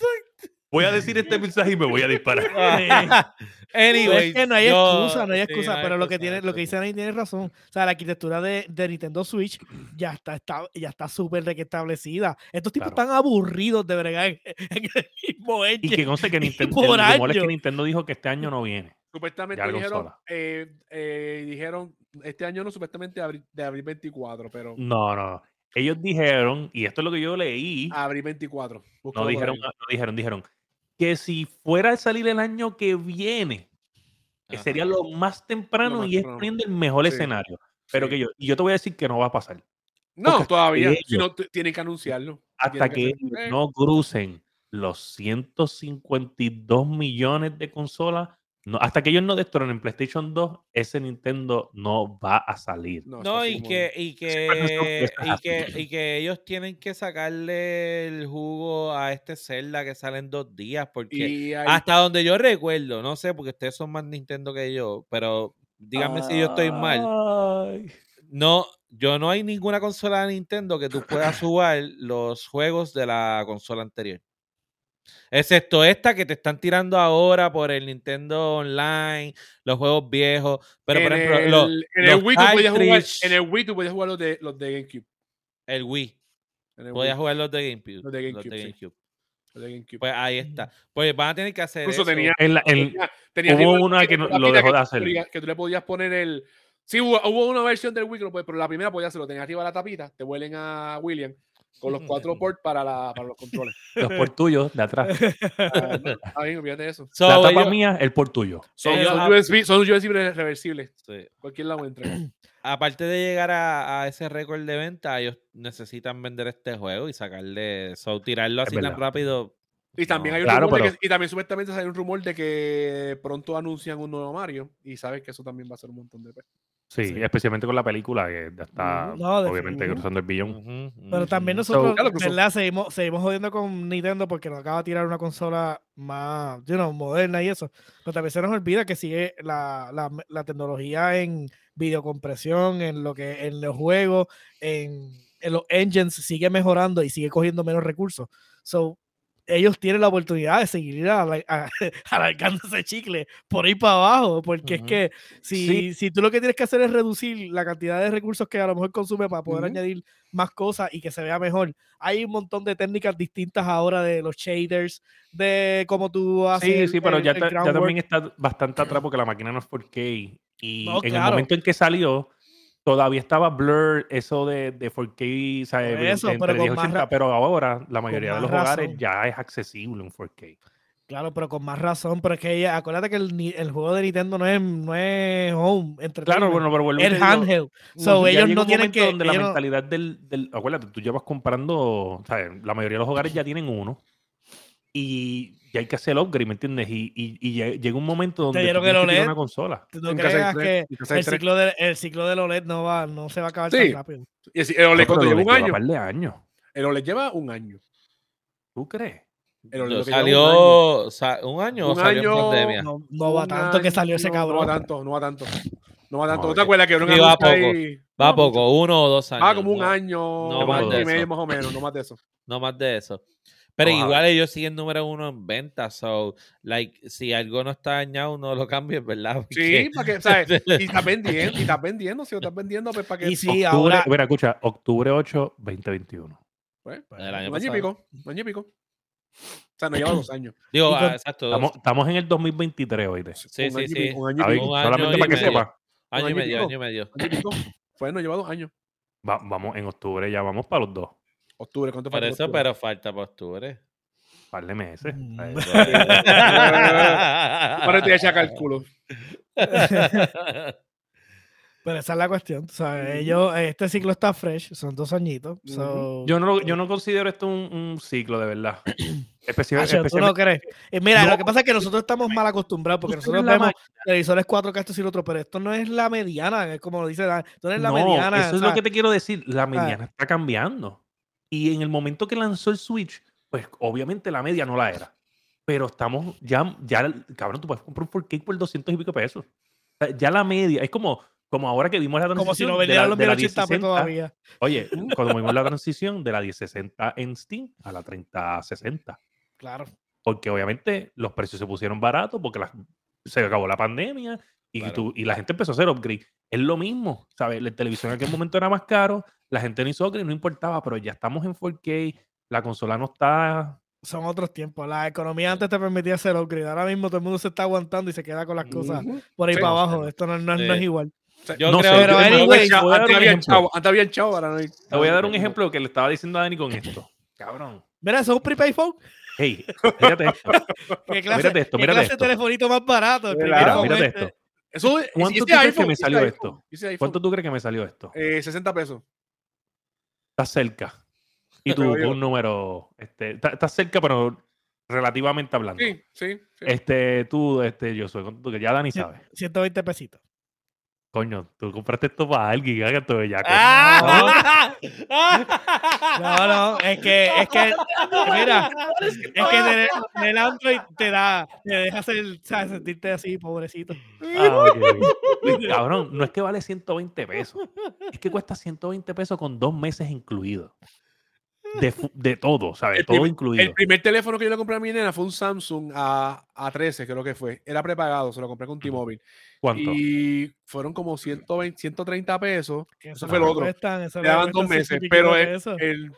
Voy a decir este mensaje y me voy a disparar. Anyway, es que no hay yo- excusa, no hay sí, excusa, hay pero lo que tiene, lo que dice Dani tiene razón. O sea, la arquitectura de, de Nintendo Switch ya está, está ya está súper establecida. Estos tipos Claro. están aburridos de bregar en, en el mismo Y engine. que no sé que Nintendo, por el rumor es que. Nintendo dijo que este año no viene. Supuestamente dijeron, eh, eh, dijeron, este año no, supuestamente de abril, de abril 24, pero No, no. Ellos dijeron, y esto es lo que yo leí, abril 24. no dijeron, ahí. no dijeron, dijeron que si fuera a salir el año que viene, que Ajá. sería lo más temprano más y es poniendo el mejor Sí. escenario. Pero Sí. que yo, y yo te voy a decir que no va a pasar. No, porque todavía. ellos- Si no, tienen que anunciarlo. hasta que ellos eh, no crucen los 152 millones de consolas, no, hasta que ellos no destronen PlayStation 2, ese Nintendo no va a salir. no, y que, y que y que, y que ellos tienen que sacarle el jugo a este Zelda que sale en dos días, porque hay- hasta donde yo recuerdo, no sé, porque ustedes son más Nintendo que yo, pero díganme si yo estoy mal. No, yo no hay ninguna consola de Nintendo que tú puedas jugar los juegos de la consola anterior. Excepto esta que te están tirando ahora por el Nintendo Online, los juegos viejos. Pero, en por ejemplo, el, los- en el Wii tú podías jugar, en el Wii tú podías jugar los de, los de GameCube. el Wii. El Podías Wii, jugar los de GameCube. Los de GameCube, los de GameCube. Pues ahí está. Pues van a tener que hacer Incluso eso. tenía, En la- en- tenía, tenía hubo una que no- lo dejó de tú hacer. podías- Que tú le podías poner el... Sí, hubo, hubo una versión del Wii que pero la primera podías hacerlo. Tenía arriba la tapita, te vuelen a William con los cuatro ports para, la, para los controles. los por tuyos de atrás. Ah, no, bien, olvídate de eso. So, la tapa ellos- mía, el por tuyo. Son, Ellos son ha- USB, son USB reversibles. sí. Cualquier lado entra. Aparte de llegar a, a ese récord de venta, ellos necesitan vender este juego y sacarle, so, tirarlo así tan rápido. Y también No, hay un claro, rumor de pero- que- y también supuestamente sale un rumor de que pronto anuncian un nuevo Mario y sabes que eso también va a ser un montón de pesos. Sí, Sí. especialmente con la película que ya está No, obviamente cruzando el billón. Pero también nosotros, ¿verdad? Seguimos, seguimos jodiendo con Nintendo porque nos acaba de tirar una consola más, you know, moderna y eso. Pero también se nos olvida que sigue la, la, la tecnología en videocompresión, en lo que, en los juegos, en, en los engines, sigue mejorando y sigue cogiendo menos recursos. So, ellos tienen la oportunidad de seguir alargando ese chicle por ahí para abajo, porque es que si, si tú lo que tienes que hacer es reducir la cantidad de recursos que a lo mejor consume para poder añadir más cosas y que se vea mejor, hay un montón de técnicas distintas ahora de los shaders, de cómo tú haces. Sí, sí, pero el- ya, el ta- ya groundwork. también está bastante atrás porque la máquina no es 4K. Y No, en claro. el momento en que salió, todavía estaba blur eso de, de 4K, o sea, Por de- eso, entre pero con más 1080, ra- pero ahora la mayoría de los hogares razón. ya es accesible en 4K. Claro, pero con más razón, pero es que ella, acuérdate que el, ni- el juego de Nintendo no es, no es home, Claro, bueno, pero vuelvo es handheld. So, ellos no tienen que. donde la no- mentalidad del, del- Acuérdate, tú llevas comprando. o sea, La mayoría de los hogares ya tienen uno. Y ya hay que hacer el upgrade, ¿me entiendes? Y, y, y lle- llega un momento donde tú dieron el tienes que tirar OLED. una consola. tú no creas que el ciclo, de, el ciclo del OLED no, va, no se va a acabar Sí. tan rápido. Y así, el OLED, No, ¿cuánto lleva? le Un lleva año. par de años. El OLED lleva un año. ¿Tú crees? El OLED que lleva un año. salió un año o Un salió año, pandemia. No, no va tanto que salió ese año, No cabrón. va tanto, no va tanto. No va tanto. No, ¿No te oye. acuerdas que era un Sí, va poco. ahí? Va No, poco, uno o dos años. Ah, como un no, año, no un más año de y medio más o menos, no más de eso. No más de eso. Pero a igual ellos siguen número uno en ventas. So, like, si algo no está dañado, no lo cambies, ¿verdad? Sí, para que, ¿sabes? Y estás vendiendo, y estás vendiendo, si lo estás vendiendo, pues para que. Y sí, octubre, ahora. Mira, escucha, octubre 8, 2021. pues, El año un año y pasado. pico, un año y pico. O sea, no lleva dos años. Digo, con- ah, exacto. dos. Estamos, estamos en el 2023, oíste. Sí, sí, sí. pico, Un año y pico. Un año solamente y para que medio. sepa. año y año y medio, año y medio. Año y pico. Pues no lleva dos años. Va- vamos, en octubre ya vamos para los dos. Octubre, ¿cuánto Por falta? eso, octubre? pero falta postura. par de meses. Mm. ¿sabes? Ahora te voy a echar cálculo. Pero esa es la cuestión. O sea, ellos, este ciclo está fresh, son dos añitos. So- Yo no, lo- yo no considero esto un, un ciclo, de verdad. Especial- Hacho, ¿tú no especialmente- crees? Eh, mira, No. lo que pasa es que nosotros estamos mal acostumbrados porque nosotros vemos televisores 4K, esto y lo otro, pero esto no es la mediana, es como lo dice Dan. Esto no es la no, mediana. eso o es sea, lo que te quiero decir. La mediana está cambiando. Y en el momento que lanzó el Switch, pues obviamente la media no la era. Pero estamos ya, ya, cabrón, tú puedes comprar un 4K por 200 y pico pesos. O sea, ya la media, es como, como ahora que vimos la transición. como si no vendieran los de la 1080p 1060. todavía. Oye, cuando vimos la transición de la 1060 en Steam a la 3060. Claro. Porque obviamente los precios se pusieron baratos porque la- se acabó la pandemia y, Claro. tú- y la gente empezó a hacer upgrade. Es lo mismo, ¿sabes? La televisión en aquel momento era más caro, la gente no hizo upgrade, no importaba, pero ya estamos en 4K, la consola no está... Son otros tiempos. La economía antes te permitía hacer upgrade. Ahora mismo todo el mundo se está aguantando y se queda con las cosas por ahí Sí. para abajo. Esto no, no es- no es igual. Yo No creo sé, pero anyway, Antes había ejemplo. chavo, antes había chavo, ahora no hay. Te voy a dar un ejemplo que le estaba diciendo a Dani con esto. Cabrón. Mira, eso es un prepaid phone. Hey, mírate esto. ¿Qué clase, Mírate esto, qué mírate clase esto. de telefonito más barato? El Mira, mírate este. esto. Eso, ¿Cuánto tú crees que me salió iPhone, esto? ¿Cuánto tú crees que me salió esto? Eh, 60 pesos. Estás cerca. Y tú, un número, este, está- estás cerca, pero relativamente hablando. Sí, sí. sí. Este, tú, este, yo soy, tú, que ya Dani sabe. 120 pesitos. Coño, tú compraste esto para alguien, haga esto bellaco. ¡Ah! No, no, es que, es que, mira, es que tener, tener Android te da, te deja hacer, ¿sabes? sentirte así, pobrecito. Ah. Cabrón, no es que vale 120 pesos. Es que cuesta 120 pesos con dos meses incluidos. De, de todo, ¿sabes? El todo primer- incluido. El primer teléfono que yo le compré a mi nena fue un Samsung A, A13, creo que fue. Era prepagado, se lo compré con T-Mobile. ¿Cuánto? Y fueron como 120, 130 pesos. Eso fue lo otro. eso Le daban dos meses, pero el-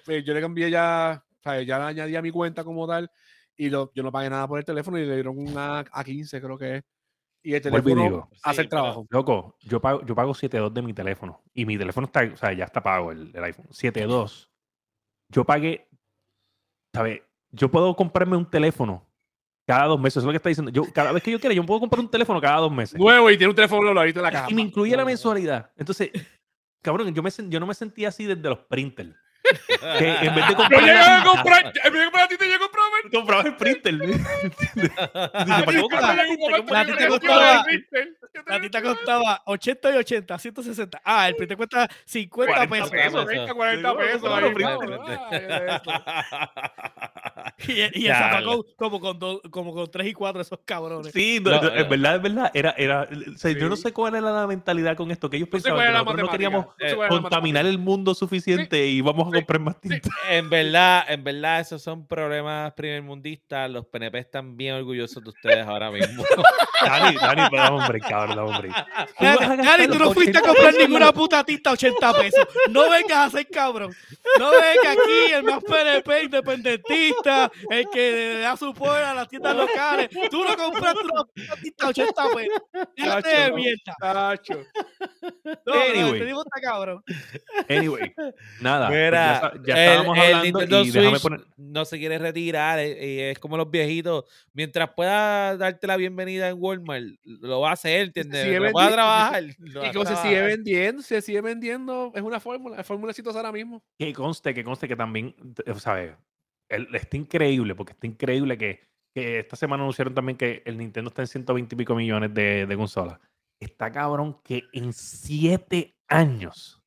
el- yo le cambié ya, o sea, ya le añadí a mi cuenta como tal. Y lo- yo no pagué nada por el teléfono y le dieron un A, A15, creo que es. Y el teléfono digo, hace el Sí, trabajo. Loco, yo pago, yo pago 7.2 de mi teléfono. Y mi teléfono está, o sea, ya está pago el, el iPhone. 7.2. Yo pagué, ¿sabes? Yo puedo comprarme un teléfono cada dos meses. Eso es lo que está diciendo. Yo, cada vez que yo quiera, yo puedo comprar un teléfono cada dos meses. Nuevo y tiene un teléfono ahorita en la caja. Y me incluye la mensualidad. Entonces, cabrón, yo, me, yo no me sentía así desde los printers. Que en vez de Yo comprar. llegué a comprar, en vez de comprar a ti, te llego a comprar compraba el printer. Dice, ¿para qué voy a comprar La- el printer? la- a ti te Yo costaba- tengo el A ti te costaba 80 y 80, 160. Ah, el te cuesta 50 40 pesos. pesos, 30, 40 Sí, pesos. Y, y el como con, dos- como con 3 y 4 esos cabrones. Sí, no, No, no, no. es verdad, es verdad. Era, era, o sea, Yo no sé cuál era la mentalidad con esto, que ellos pensaban que nosotros no queríamos la contaminar el mundo suficiente y vamos a Sí, comprar más sí. tinta. En verdad, en verdad, esos son problemas primermundistas. Los PNP están bien orgullosos de ustedes ahora mismo. Dani, Dani, pero break, cabrón. Tú Dani, tú no fuiste a 80 comprar ninguna puta tinta a 80 pesos. No vengas a ser cabrón. No vengas aquí, el más PNP independentista, el que le da su poder a las tiendas locales. Tú no compraste una puta tinta a 80 pesos. Déjate de Chacho. mierda. Tacho. No, Anyway. te digo está cabrón. Anyway, nada. pues Mira, ya, sa- ya el- estábamos el hablando Nintendo y déjame Switch poner. no se quiere retirar eh, y es como los viejitos. Mientras pueda darte la bienvenida en Walmart, lo va a hacer, ¿entiendes? sigue Mientras pueda vendi- trabajar. lo va Y a como se sigue trabajar. vendiendo, se sigue vendiendo, es una fórmula, es fórmula exitosa ahora mismo. Que conste, que conste que también, ¿sabes? El- Está increíble, porque está increíble que, que esta semana anunciaron también que el Nintendo está en 120 y pico millones de, de consolas. Está cabrón que en siete años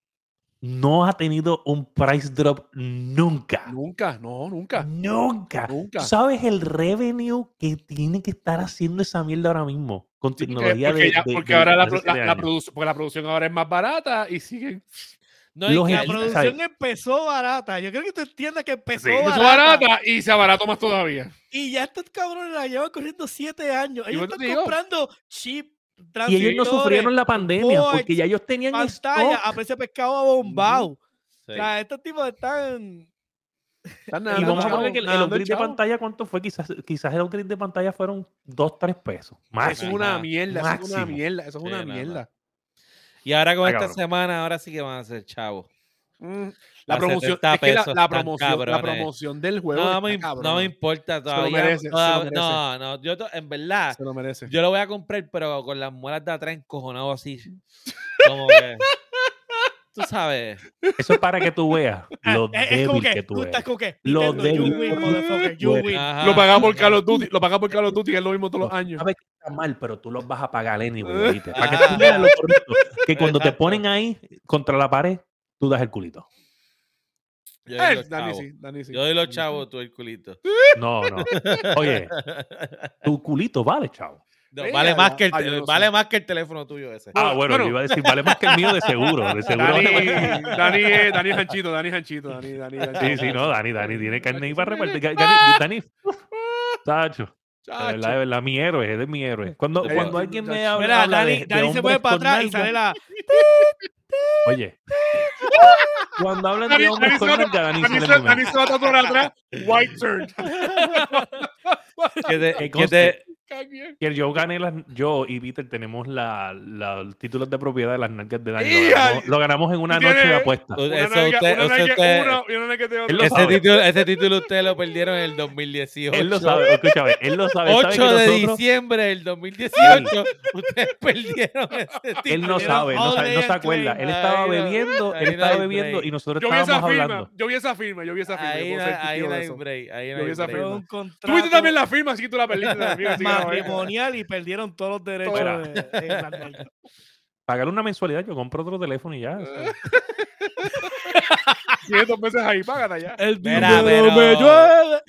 no ha tenido un price drop nunca. Nunca, no, nunca. Nunca. Nunca. ¿Tú ¿Sabes el revenue que tiene que estar haciendo esa mierda ahora mismo? Con Sí, porque, tecnología de. ya- de- porque de ahora la, la- la produ- porque la producción ahora es más barata y siguen. No, y Los que- La producción empezó barata. Yo creo que tú entiendas que empezó Sí. Es barata. barata y se abarato más todavía. Y ya estos cabrones la llevan corriendo 7 años. Ellos están digo. comprando chip, Y ellos no sufrieron la pandemia porque ya ellos tenían pantalla stock. a precio de pescado a bombao. sí. O sea, estos tipos están. Están Y nadando vamos a poner que el, el upgrade de pantalla, ¿cuánto fue? Quizás, quizás el upgrade de pantalla fueron 2, 3 pesos. Eso Máximo. es una mierda, eso es una Máximo. mierda, eso es Sí, una mierda. Y ahora con Ah, esta cabrón. semana, ahora sí que van a ser chavos. Mm, La promoción, 70 es que la, promoción, la cabrones. promoción del juego No me, no importa todavía. merece, se lo merece. no, no, yo to- en verdad, Se lo merece. yo lo voy a comprar, pero con las muelas de atrás encojonado así. Como que. Tú sabes. Eso es para que tú veas lo Ah, es, es como débil que, que tú tú eres. estás como que. Lo Nintendo, you débil. win, motherfucker, you win. Lo pagaba por Call of Duty, lo pagaba por Call of Duty, que es lo mismo todos los años. Sabes que está mal, pero tú los vas a pagar anyway, ¿viste? Para que Ah. tú veas lo correcto. Que cuando te Exacto. ponen ahí contra la pared, tú das el culito. Yo doy Eh, los Dani sí, Dani sí. Yo doy los chavos, tú el culito. No, no. Oye, tu culito vale, chavo. No, Venga, vale más que el, ah, yo te- no vale sé. más que el teléfono tuyo ese. Ah, bueno, bueno. yo iba a decir, vale más que el mío de seguro. De seguro Dani. Dani, Dani es Hanchito, Dani es Hanchito, Dani, Dani, Dani. Sí, sí, no, Dani, Dani tiene carne ahí para repartir. Dani, Dani, Tacho, de Chacho. verdad, de verdad, mi héroe, es de mi héroe. Cuando, Sí. cuando alguien me habla, Mira, habla Dani, de, de Dani se hombres mueve para atrás y sale la. Oye, cuando hablan Dani, de hombres Dani con se nalga, Dani se- Dani se va a tatuar atrás. White turn. Que te- Que que yo gané las, yo y Peter tenemos la, la- los títulos de propiedad de las nalgas de Dani. Lo ganamos, lo ganamos en una noche de apuesta. Ese, título, ese título ustedes lo perdieron en el 2018. Él lo sabe, escúchame, él lo sabe. él sabe que 8 de nosotros- diciembre del 2018, ustedes perdieron ese título. Él no sabe, no, sabe, no se acuerda. Él estaba Ahí bebiendo, ahí él estaba bebiendo y nosotros Yo estábamos firma, hablando. yo vi esa firma, yo vi esa firma. Ahí no, hay break. Yo vi hay esa break. firma. un Tú contrato viste también la firma, así que tú la perdiste matrimonial y perdieron todos los derechos de, de. Pagar una mensualidad, yo compro otro teléfono y ya. o sea. Tienes dos meses ahí, págate ya. El Mira, pero- me llueve.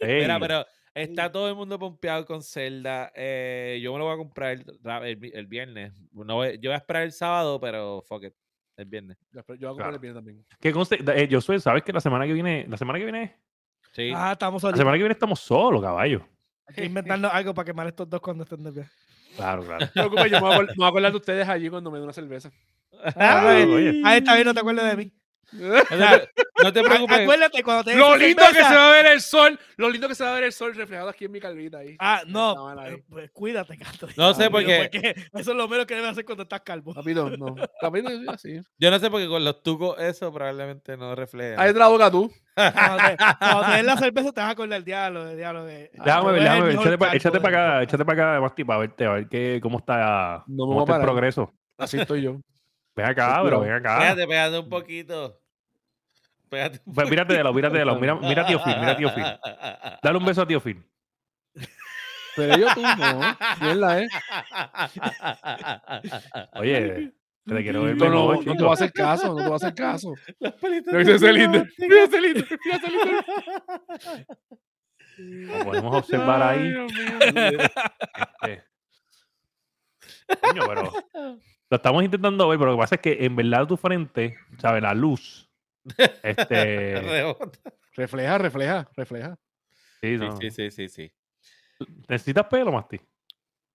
Ey, Mira, pero está todo el mundo pompeado con Zelda. Eh, yo me lo voy a comprar ra- el, el viernes. No voy- yo voy a esperar el sábado, pero fuck it. El viernes. Yo yo hago Claro. el viernes también. Que conste, eh, yo soy, ¿sabes que la semana que viene, la semana que viene, Sí. Ah, estamos la semana que viene estamos solos, caballo? Hay que inventarnos algo para quemar estos dos cuando estén de pie. Claro, claro. No te preocupes, yo me voy, a me voy a acordar de ustedes allí cuando me den una cerveza. Ah, oye. Ahí está bien, no te acuerdes de mí. No te, no te A- preocupes. Acuérdate cuando te Lo lindo que se va a ver el sol, lo lindo que se va a ver el sol reflejado aquí en mi calvita ahí. Ah, no. Eh, Pues cuídate, Castro. No sé Digo, porque- Eso es lo menos que debes hacer cuando estás calvo. Rápido, no. Rápido, sí, así. Yo no sé porque con los tucos eso probablemente no refleja. Ahí te la boca tú. Cuando te, cuando te den la cerveza te vas a acordar del diablo, del diablo. De, Déjame ver, déjame el ver. Échate, para acá, échate para acá, Masti, para verte, a ver qué, cómo está, No cómo está el progreso. Así estoy yo. Ven acá, bro, ven acá. Pégate, pégate un poquito. Pégate un Pues mírate de lado, mírate de lado. Mira, mira a tío Phil, mira a tío Phil. Dale un beso a tío Phil. Pero yo tú, no. Mierda, ¿eh? Oye, te quiero ver No, no, mejor, no te voy a hacer caso, no te voy a hacer caso. Las pelitas Mira de ese lindo, mira ese lindo, mira ese lindo. Lo podemos observar Ay, ahí. Este. Coño, pero lo estamos intentando ver, pero lo que pasa es que en verdad tu frente, ¿sabes? La luz. Este. Refleja, refleja, refleja. Sí, no. Sí, sí, sí, sí. ¿Necesitas pelo, Masti?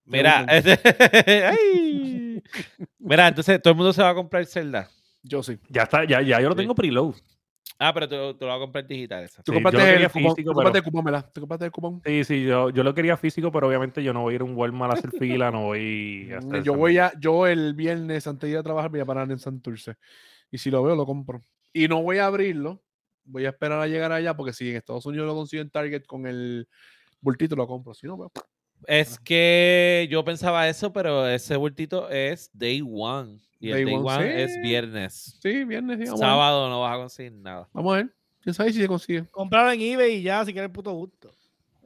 Mira, este- ay. Mira, entonces todo el mundo se va a comprar Zelda. Yo sí. Ya está, ya, ya yo lo Sí. tengo preload. Ah, pero tú, tú lo vas a comprar digital. esa. Tú Sí, compraste el cupón, físico, tú compraste pero- el cupón. Tú compraste el cupón. Sí, sí, yo, yo lo quería físico, pero obviamente yo no voy a ir a un Walmart a hacer fila, no voy a hacer Yo voy a, yo el viernes antes de ir a trabajar voy a parar en Santurce. Y si lo veo, lo compro. Y no voy a abrirlo. Voy a esperar a llegar allá porque si en Estados Unidos lo consigo en Target con el bultito, lo compro. Si no, pues, Es que yo pensaba eso, pero ese bultito es day one. Y el Day day one, es viernes. sí, viernes. sí. Sábado no vas a conseguir nada. Vamos a ver. ¿Quién sabe si se consigue? Comprarlo en eBay y ya, si quieres puto gusto.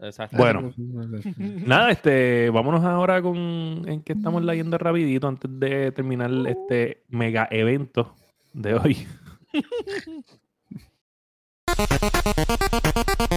Exacto. Bueno. Nada, este, vámonos ahora con en que estamos leyendo rapidito antes de terminar este mega evento de hoy.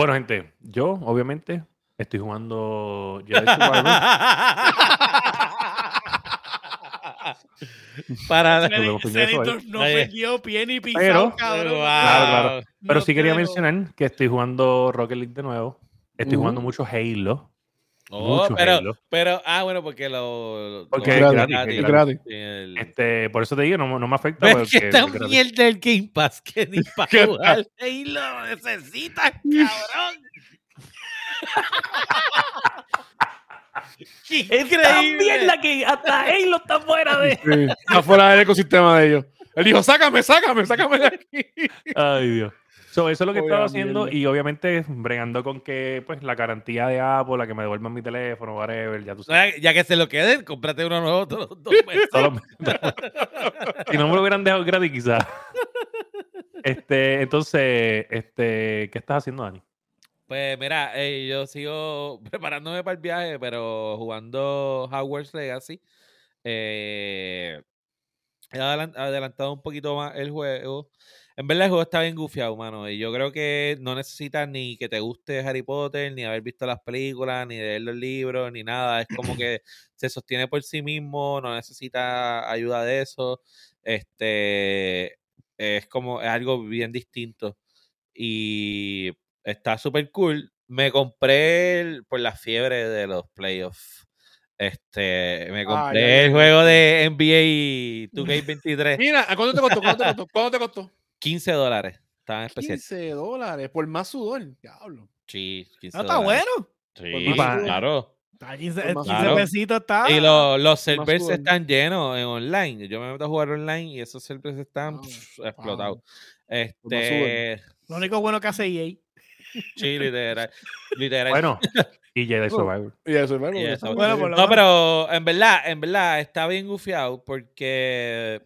Bueno, gente, yo obviamente estoy jugando Jedi. Para. Senator no Oye. perdió pie ni pisado, Pero- cabrón. Claro, claro. Pero No sí quería creo. mencionar que estoy jugando Rocket League de nuevo. Estoy Uh. jugando mucho Halo. Oh, mucho pero, Halo. pero, ah, bueno, porque lo. Porque lo- es gratis, es gratis. El- Este, por eso te digo, no, no me afecta. Pero es que porque esta es mierda del Game Pass que ni para ¿Qué jugar Halo lo necesitas, cabrón. ¡Qué Es tan increíble! mierda que hasta Halo está fuera de. Sí, está fuera del ecosistema de ellos. Él dijo, sácame, sácame, sácame de aquí. Ay, Dios. So, eso es lo que estaba Obvia haciendo mierda. y obviamente bregando con que pues la garantía de Apple, la que me devuelvan mi teléfono, whatever, ya tú sabes. Ya- Ya que se lo queden, cómprate uno nuevo todos los dos meses. Si no me lo hubieran dejado gratis quizás. Este, entonces, este, ¿qué estás haciendo, Dani? Pues mira, eh, yo sigo preparándome para el viaje, pero jugando Hogwarts Legacy. Eh, he adelan- adelantado un poquito más el juego. En verdad el juego está bien gufiado, mano. Y yo creo que no necesitas ni que te guste Harry Potter, ni haber visto las películas, ni leer los libros, ni nada. Es como que se sostiene por sí mismo, no necesita ayuda de eso. Este es como es algo bien distinto. Y está súper cool. Me compré el- por la fiebre de los playoffs. Este, me Ah, compré ya, ya, el juego de NBA 2K23. Mira, ¿a cuánto te costó? ¿Cuánto te costó? ¿Cuánto te costó? 15 dólares. Estaba en especial. 15 dólares por más sudor. Diablo. Sí, 15 No está dólares. bueno. Sí, claro. Está 15, Pues más 15 claro. pesitos está. Y lo- los servers están llenos en online. Yo me meto a jugar online y esos servers están pf, explotados. Este, Lo único bueno que hace EA. sí, literal. literal. Bueno, y Jedi Survivor. Y eso, bueno, No, pero en verdad, en verdad, está bien gufiado porque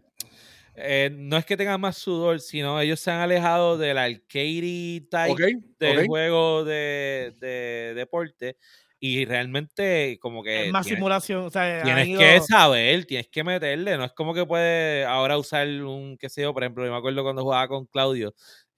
eh, no es que tengan más sudor, sino ellos se han alejado del arcade type Ok, del juego de, de deporte y realmente como que Es más tienes, simulación. O sea, han tienes ido- que saber, tienes que meterle, no es como que puedes ahora usar un, qué sé yo, por ejemplo, yo me acuerdo cuando jugaba con Claudio,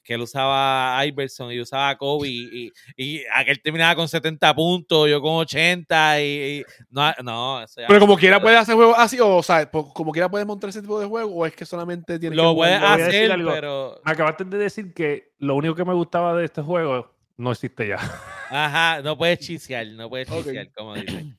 que él usaba a Iverson y usaba a Kobe y, y aquel terminaba con 70 puntos, yo con 80 y, y- no, no, eso ya Pero como quiera puede. hacer juegos así, o, o sea, como quiera puedes montar ese tipo de juego, o es que solamente tiene que Lo puedes hacer, algo. pero... Me acabaste de decir que lo único que me gustaba de este juego no existe ya. Ajá, no puedes chisear, no puedes chisear, como dicen.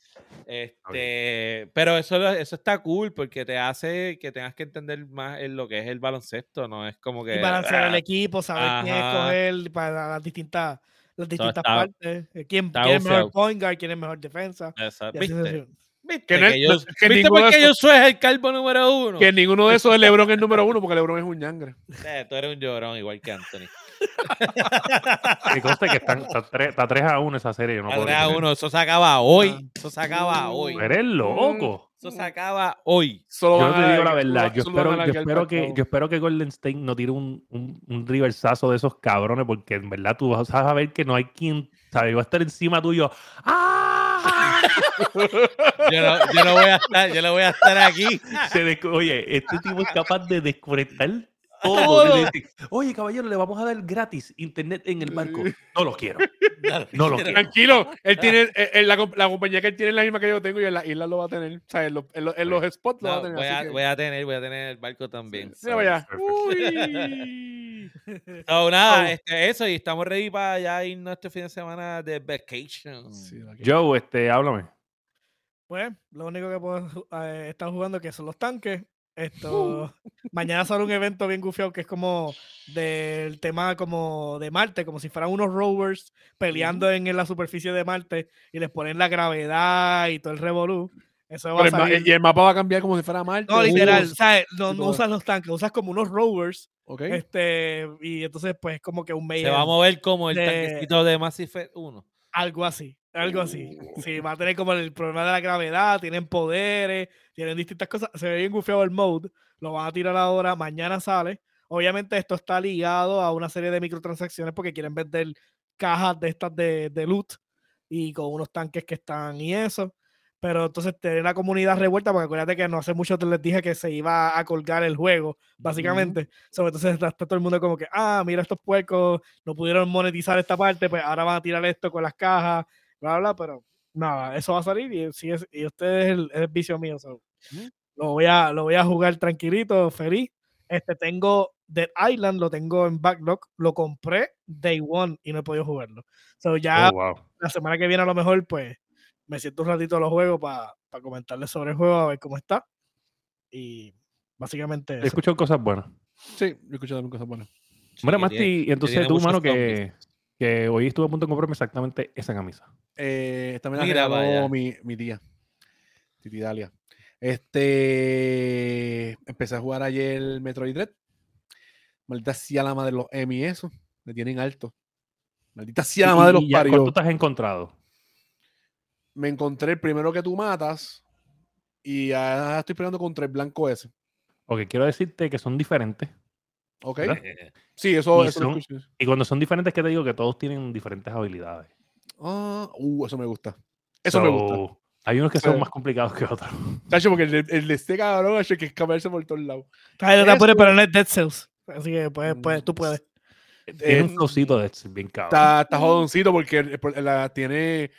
Este, pero eso, lo- eso está cool porque te hace que tengas que entender más en lo que es el baloncesto, no es como que y balancear el ah, equipo, saber quién Ajá. escoger para las distintas, las distintas está- partes. eh, ¿Quién, quién es mejor point guard, quién es mejor defensa. ¿Viste? ¿Viste? Que no es- Que yo- que ¿viste ninguno por de qué esos- yo soy el calvo número uno? Que ninguno de esos es LeBron el número uno, porque LeBron es un ñangre. Eh, tú eres un llorón igual que Anthony. Me consta que están, está, 3, está 3 a 1 esa serie. yo No A puedo tres a creer. uno, eso se acaba hoy. Ah. Eso se acaba hoy. Eres loco. Eso se acaba hoy. Solo Yo te digo la verdad. Yo espero, yo, espero que, yo espero que Golden State no tire un, un, un reversazo de esos cabrones, porque en verdad tú vas a ver que no hay quien, ¿sabes? Va a estar encima tuyo. ¡Ah! Yo no, yo no voy a estar, yo no voy a estar aquí. Se Oye, este tipo es capaz de desconectar todo. Oye, caballero, le vamos a dar gratis internet en el barco. No lo quiero. No lo quiero. Tranquilo, él tiene, eh, eh, la, comp- la compañía que él tiene es la misma que yo tengo y en la isla lo va a tener. O sea, en los, en los, en los spots lo va a tener. voy, a, que- voy a tener, voy a tener el barco también. Para allá. Perfecto. Uy. So, nada, Oh. este, eso, y estamos ready para ya irnos este fin de semana de vacation. Sí, Joe, este, háblame. Pues, lo único que puedo eh, estar jugando que son los tanques. Esto, mañana sale un evento bien gufiado que es como del tema como de Marte, como si fueran unos rovers peleando en, en la superficie de Marte y les ponen la gravedad y todo el revolú. Eso va a salir. y el mapa va a cambiar como si fuera Marte. No, literal, Uh, ¿sabes? No, no usas los tanques, usas como unos rovers. ok. Este, y entonces, pues, como que un Se medio. va a mover como el de- tanquecito de Mass Effect 1. Algo así, algo así. Uh. Sí, va a tener como el problema de la gravedad, tienen poderes, tienen distintas cosas. Se ve bien gufiado el mode, lo van a tirar ahora, mañana sale. Obviamente esto está ligado a una serie de microtransacciones porque quieren vender cajas de estas de, de loot y con unos tanques que están y eso. Pero entonces tener la comunidad revuelta, porque acuérdate que no hace mucho te les dije que se iba a colgar el juego, básicamente. So, entonces está, todo el mundo como que, ah, mira estos puercos, no pudieron monetizar esta parte, pues ahora van a tirar esto con las cajas, bla, bla, pero nada, eso va a salir y, si es, y ustedes es el, es el vicio mío. so, lo, voy a, lo voy a jugar tranquilito, feliz. Este tengo Dead Island, lo tengo en backlog, lo compré day one y no he podido jugarlo. So, ya Oh, wow. la semana que viene a lo mejor, pues me siento un ratito a los juegos para comentarles sobre el juego, a ver cómo está. Y básicamente He escuchado cosas buenas. Sí, yo he escuchado cosas buenas. Mira, que Masti, y entonces tú, mano, que, que hoy estuve a punto de comprarme exactamente esa camisa. Eh, esta me la regaló mi, mi tía, Titi Dalia. Este, empecé a jugar ayer Metroid Dread. Maldita sea la madre de los Emmy, eso. Me tienen alto. Maldita sea la madre de los Y parió. ¿Cuánto te has encontrado? Me encontré el primero que tú matas y ya estoy peleando contra el blanco ese. Ok, quiero decirte que son diferentes. ¿Ok? ¿Verdad? Sí, eso, Y eso son-. Y cuando son diferentes, que te digo que todos tienen diferentes habilidades. Ah, uh, eso me gusta. Eso me gusta. So, Hay unos que son Sí. más complicados que otros. Tacho, porque el de, el de este cabrón hay que escaparse por todos lados. Ay, no te apures, eso- pero no es Dead Cells. Así que puedes, puedes, tú Mm, puedes. Tiene Eh, un trocito de bien cabrón. Está, está jodoncito porque la, tiene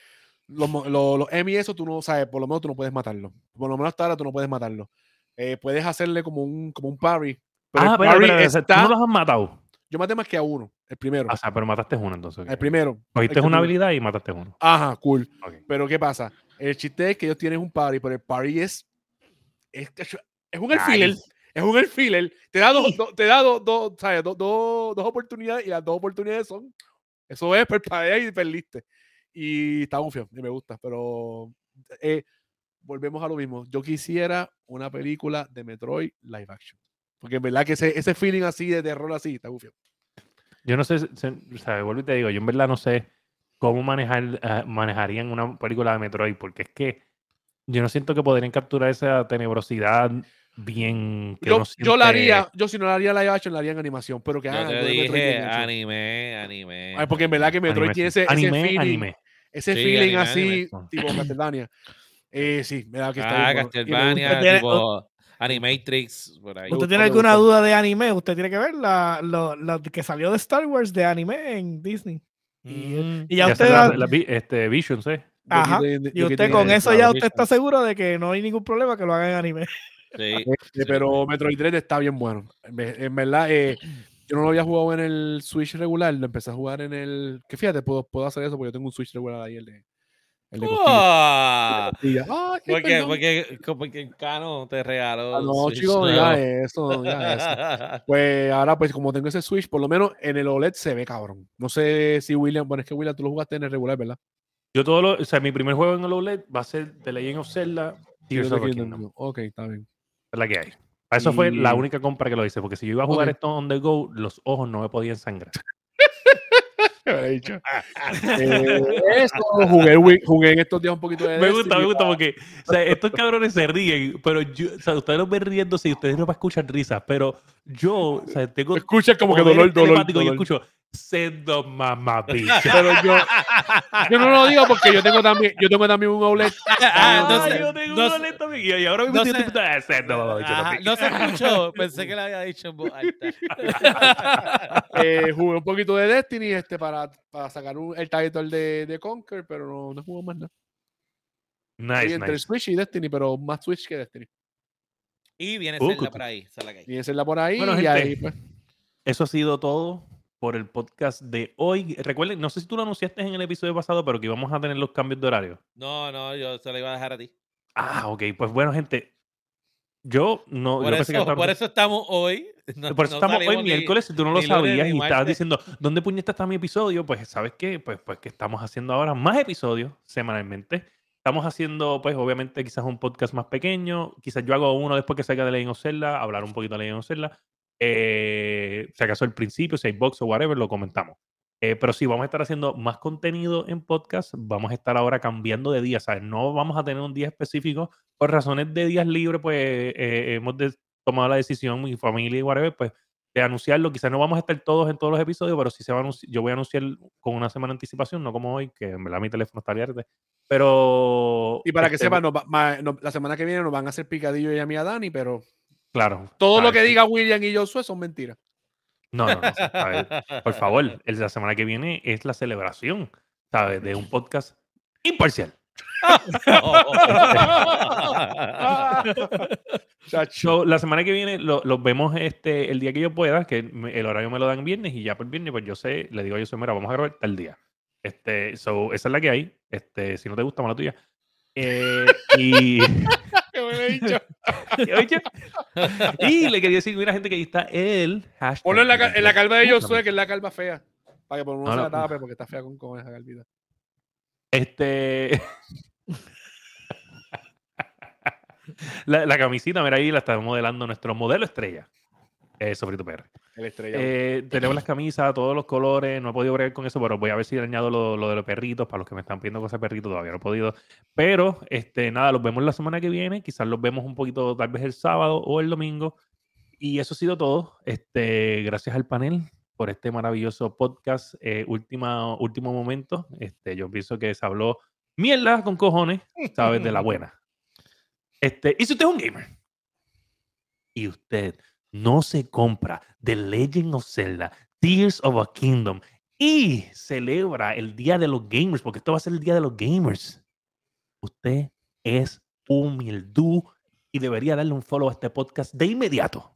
los, los, los Emmy eso tú no sabes, por lo menos tú no puedes matarlo. Por lo menos hasta ahora tú no puedes matarlo. Eh, puedes hacerle como un, como un parry. Pero ah, el pero, parry pero, pero, está- tú no los has matado. Yo maté más que a uno, el primero. O sea, pero mataste uno entonces. el primero. Cogiste una tú- habilidad y mataste uno. Ajá, cool. Pero ¿qué pasa? El chiste es que ellos tienen un parry, pero el parry es. Es, es un. Nice. Es un filler. Te da dos, do- te da dos, dos, ¿sabes? Dos, oportunidades y las dos oportunidades son. Eso es parpadear y perdiste. Y está bufio, y me gusta. Pero eh, volvemos a lo mismo. Yo quisiera una película de Metroid live action. Porque en verdad que ese, ese feeling así de terror así está bufio. Yo no sé, si- o sea, vuelvo y te digo, yo en verdad no sé cómo manejar, eh, manejarían una película de Metroid, porque es que yo no siento que podrían capturar esa tenebrosidad bien. Que Yo, uno yo la haría, yo si no la haría live action, la haría en animación. Pero que Yo hagan te dije anime, anime. Ay, porque en verdad que Metroid anime, tiene ese, ese feeling. anime. ese Sí, feeling anime, así, anime. tipo Castlevania. Eh, sí, me da que está Ah, me Castlevania, tipo Animatrix, por ahí. Me ¿Usted tiene alguna duda de anime? Usted tiene que ver la, lo, lo que salió de Star Wars de anime en Disney. Y, Mm. y ya Ya usted, la- la este, Visions, ¿eh? Yo ajá, y usted con eso ya usted está seguro de que no hay ningún problema que lo hagan en anime. Sí. Este, Sí. Pero Metroid Dread está bien bueno. En verdad, eh, yo no lo había jugado en el Switch regular, lo empecé a jugar en el. Que fíjate, puedo, puedo hacer eso porque yo tengo un Switch regular ahí, el de. El de costilla. Ah, porque, porque, porque Cano te regaló. Ah, no, Switch chicos, nuevo. ya eso, ya eso. Pues ahora, pues como tengo ese Switch, por lo menos en el OLED se ve cabrón. No sé si William, bueno, es que William, tú lo jugaste en el regular, ¿verdad? Yo todo lo, o sea, mi primer juego en el OLED va a ser The Legend of Zelda Tears of the Kingdom. Kingdom. Ok, está bien. Es la que hay. Para eso fue la única compra que lo hice, porque si yo iba a jugar Ok. esto on the go, los ojos no me podían sangrar. Dicho. Eh, eso, jugué, jugué en estos días un poquito de Me gusta, me gusta porque o sea, estos cabrones se ríen, pero yo, o sea, ustedes los ven riéndose y ustedes no van a escuchar risas, pero yo, o sea, tengo Escucha como que dolor, dolor, y yo dolor. escucho sendo mamabicha. Pero yo, yo no lo digo porque yo tengo también, yo tengo también un OLED. Ah, sé, yo tengo no un. OLED también, y ahora mismo estoy tipo, "Ah, sendo mamabicha también". no se escuchó. Pensé que le había dicho en voz alta. Eh, jugué un poquito de Destiny este, para, para sacar un- el title de, de Conquer, pero no, no jugué más nada. Nice, Estoy entre nice. Switch y Destiny, pero más Switch que Destiny. Y viene Uh, Zelda por ahí. la es la por ahí. Bueno, y gente. ahí pues, Eso ha sido todo por el podcast de hoy. Recuerden, no sé si tú lo anunciaste en el episodio pasado, pero que íbamos a tener los cambios de horario. No, no, yo se lo iba a dejar a ti. Ah, ok. Pues bueno, gente. Yo no. Por yo que eso, estaba- por eso estamos hoy. No- por eso no estamos hoy miércoles. Si tú no lo sabías y estabas diciendo, ¿dónde puñeta está mi episodio? Pues, ¿sabes qué? Pues, pues que estamos haciendo ahora más episodios semanalmente. Estamos haciendo, pues, obviamente, quizás un podcast más pequeño. Quizás yo hago uno después que salga de Legend of Zelda, hablar un poquito de Legend of Zelda. Eh, si acaso al principio, si hay box o whatever, lo comentamos. Eh, pero sí, vamos a estar haciendo más contenido en podcast. Vamos a estar ahora cambiando de día, ¿sabes? No vamos a tener un día específico. Por razones de días libres, pues eh, hemos de- tomado la decisión, mi familia y whatever, pues de anunciarlo. Quizás no vamos a estar todos en todos los episodios, pero sí se va a yo voy a anunciar con una semana de anticipación, no como hoy, que en verdad mi teléfono está abierto. Pero. y para que este, sepan, nos va- ma- no- la semana que viene nos van a hacer picadillo y a mí a Dani, pero Claro. todo lo que diga William y Josué son mentiras. No, no, no. ¿sabes? Por favor, el de la semana que viene es la celebración, ¿sabes? De un podcast imparcial. So, la semana que viene lo- los vemos este, el día que yo pueda, que el horario me lo dan viernes y ya por viernes, pues yo sé, le digo a José, mira, vamos a grabar tal día. Este, so, esa es la que hay. Este, si no te gusta, mala tuya. Eh, y, Y le quería decir, mira, gente, que ahí está el hashtag. Ponlo en la, en la calva de. Josué, que es la calva fea. Para que por uno No, se no. la tape, porque está fea con, con esa calvita. Este. la, la camisita, mira ahí, la está modelando nuestro modelo estrella. Eh, Sofrito PR. El estrella. Eh, tenemos las camisas, todos los colores. No he podido bregar con eso, pero voy a ver si le añado lo, lo de los perritos. Para los que me están pidiendo cosas de perritos, todavía no he podido. Pero, este, nada, los vemos la semana que viene. Quizás los vemos un poquito, tal vez el sábado o el domingo. Y eso ha sido todo. Este, gracias al panel por este maravilloso podcast. Eh, última, último momento. Este, yo pienso que se habló mierda con cojones, ¿sabes? De la buena. Este, y si usted es un gamer y usted no se compra The Legend of Zelda, Tears of a Kingdom y celebra el Día de los Gamers, porque esto va a ser el Día de los Gamers, usted es humildú y debería darle un follow a este podcast de inmediato.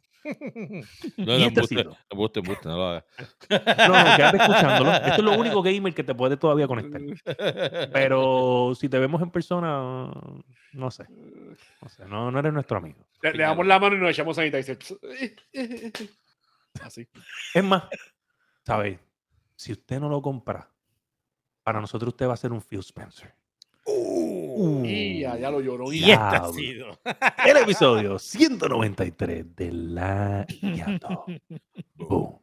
No, no, este sido. embuste, embuste, no lo hagas. No, no, quédate escuchándolo. Esto es lo único gamer que te puede todavía conectar. Pero si te vemos en persona, no sé. No sé, no, no eres nuestro amigo. Le, le, damos la mano y nos echamos ahí. Así. Es más, ¿sabéis? Si usted no lo compra, para nosotros usted va a ser un Phil Spencer. Uh, uh, ya, ya, lo lloró. Y ha sido el episodio 193 de La Boom.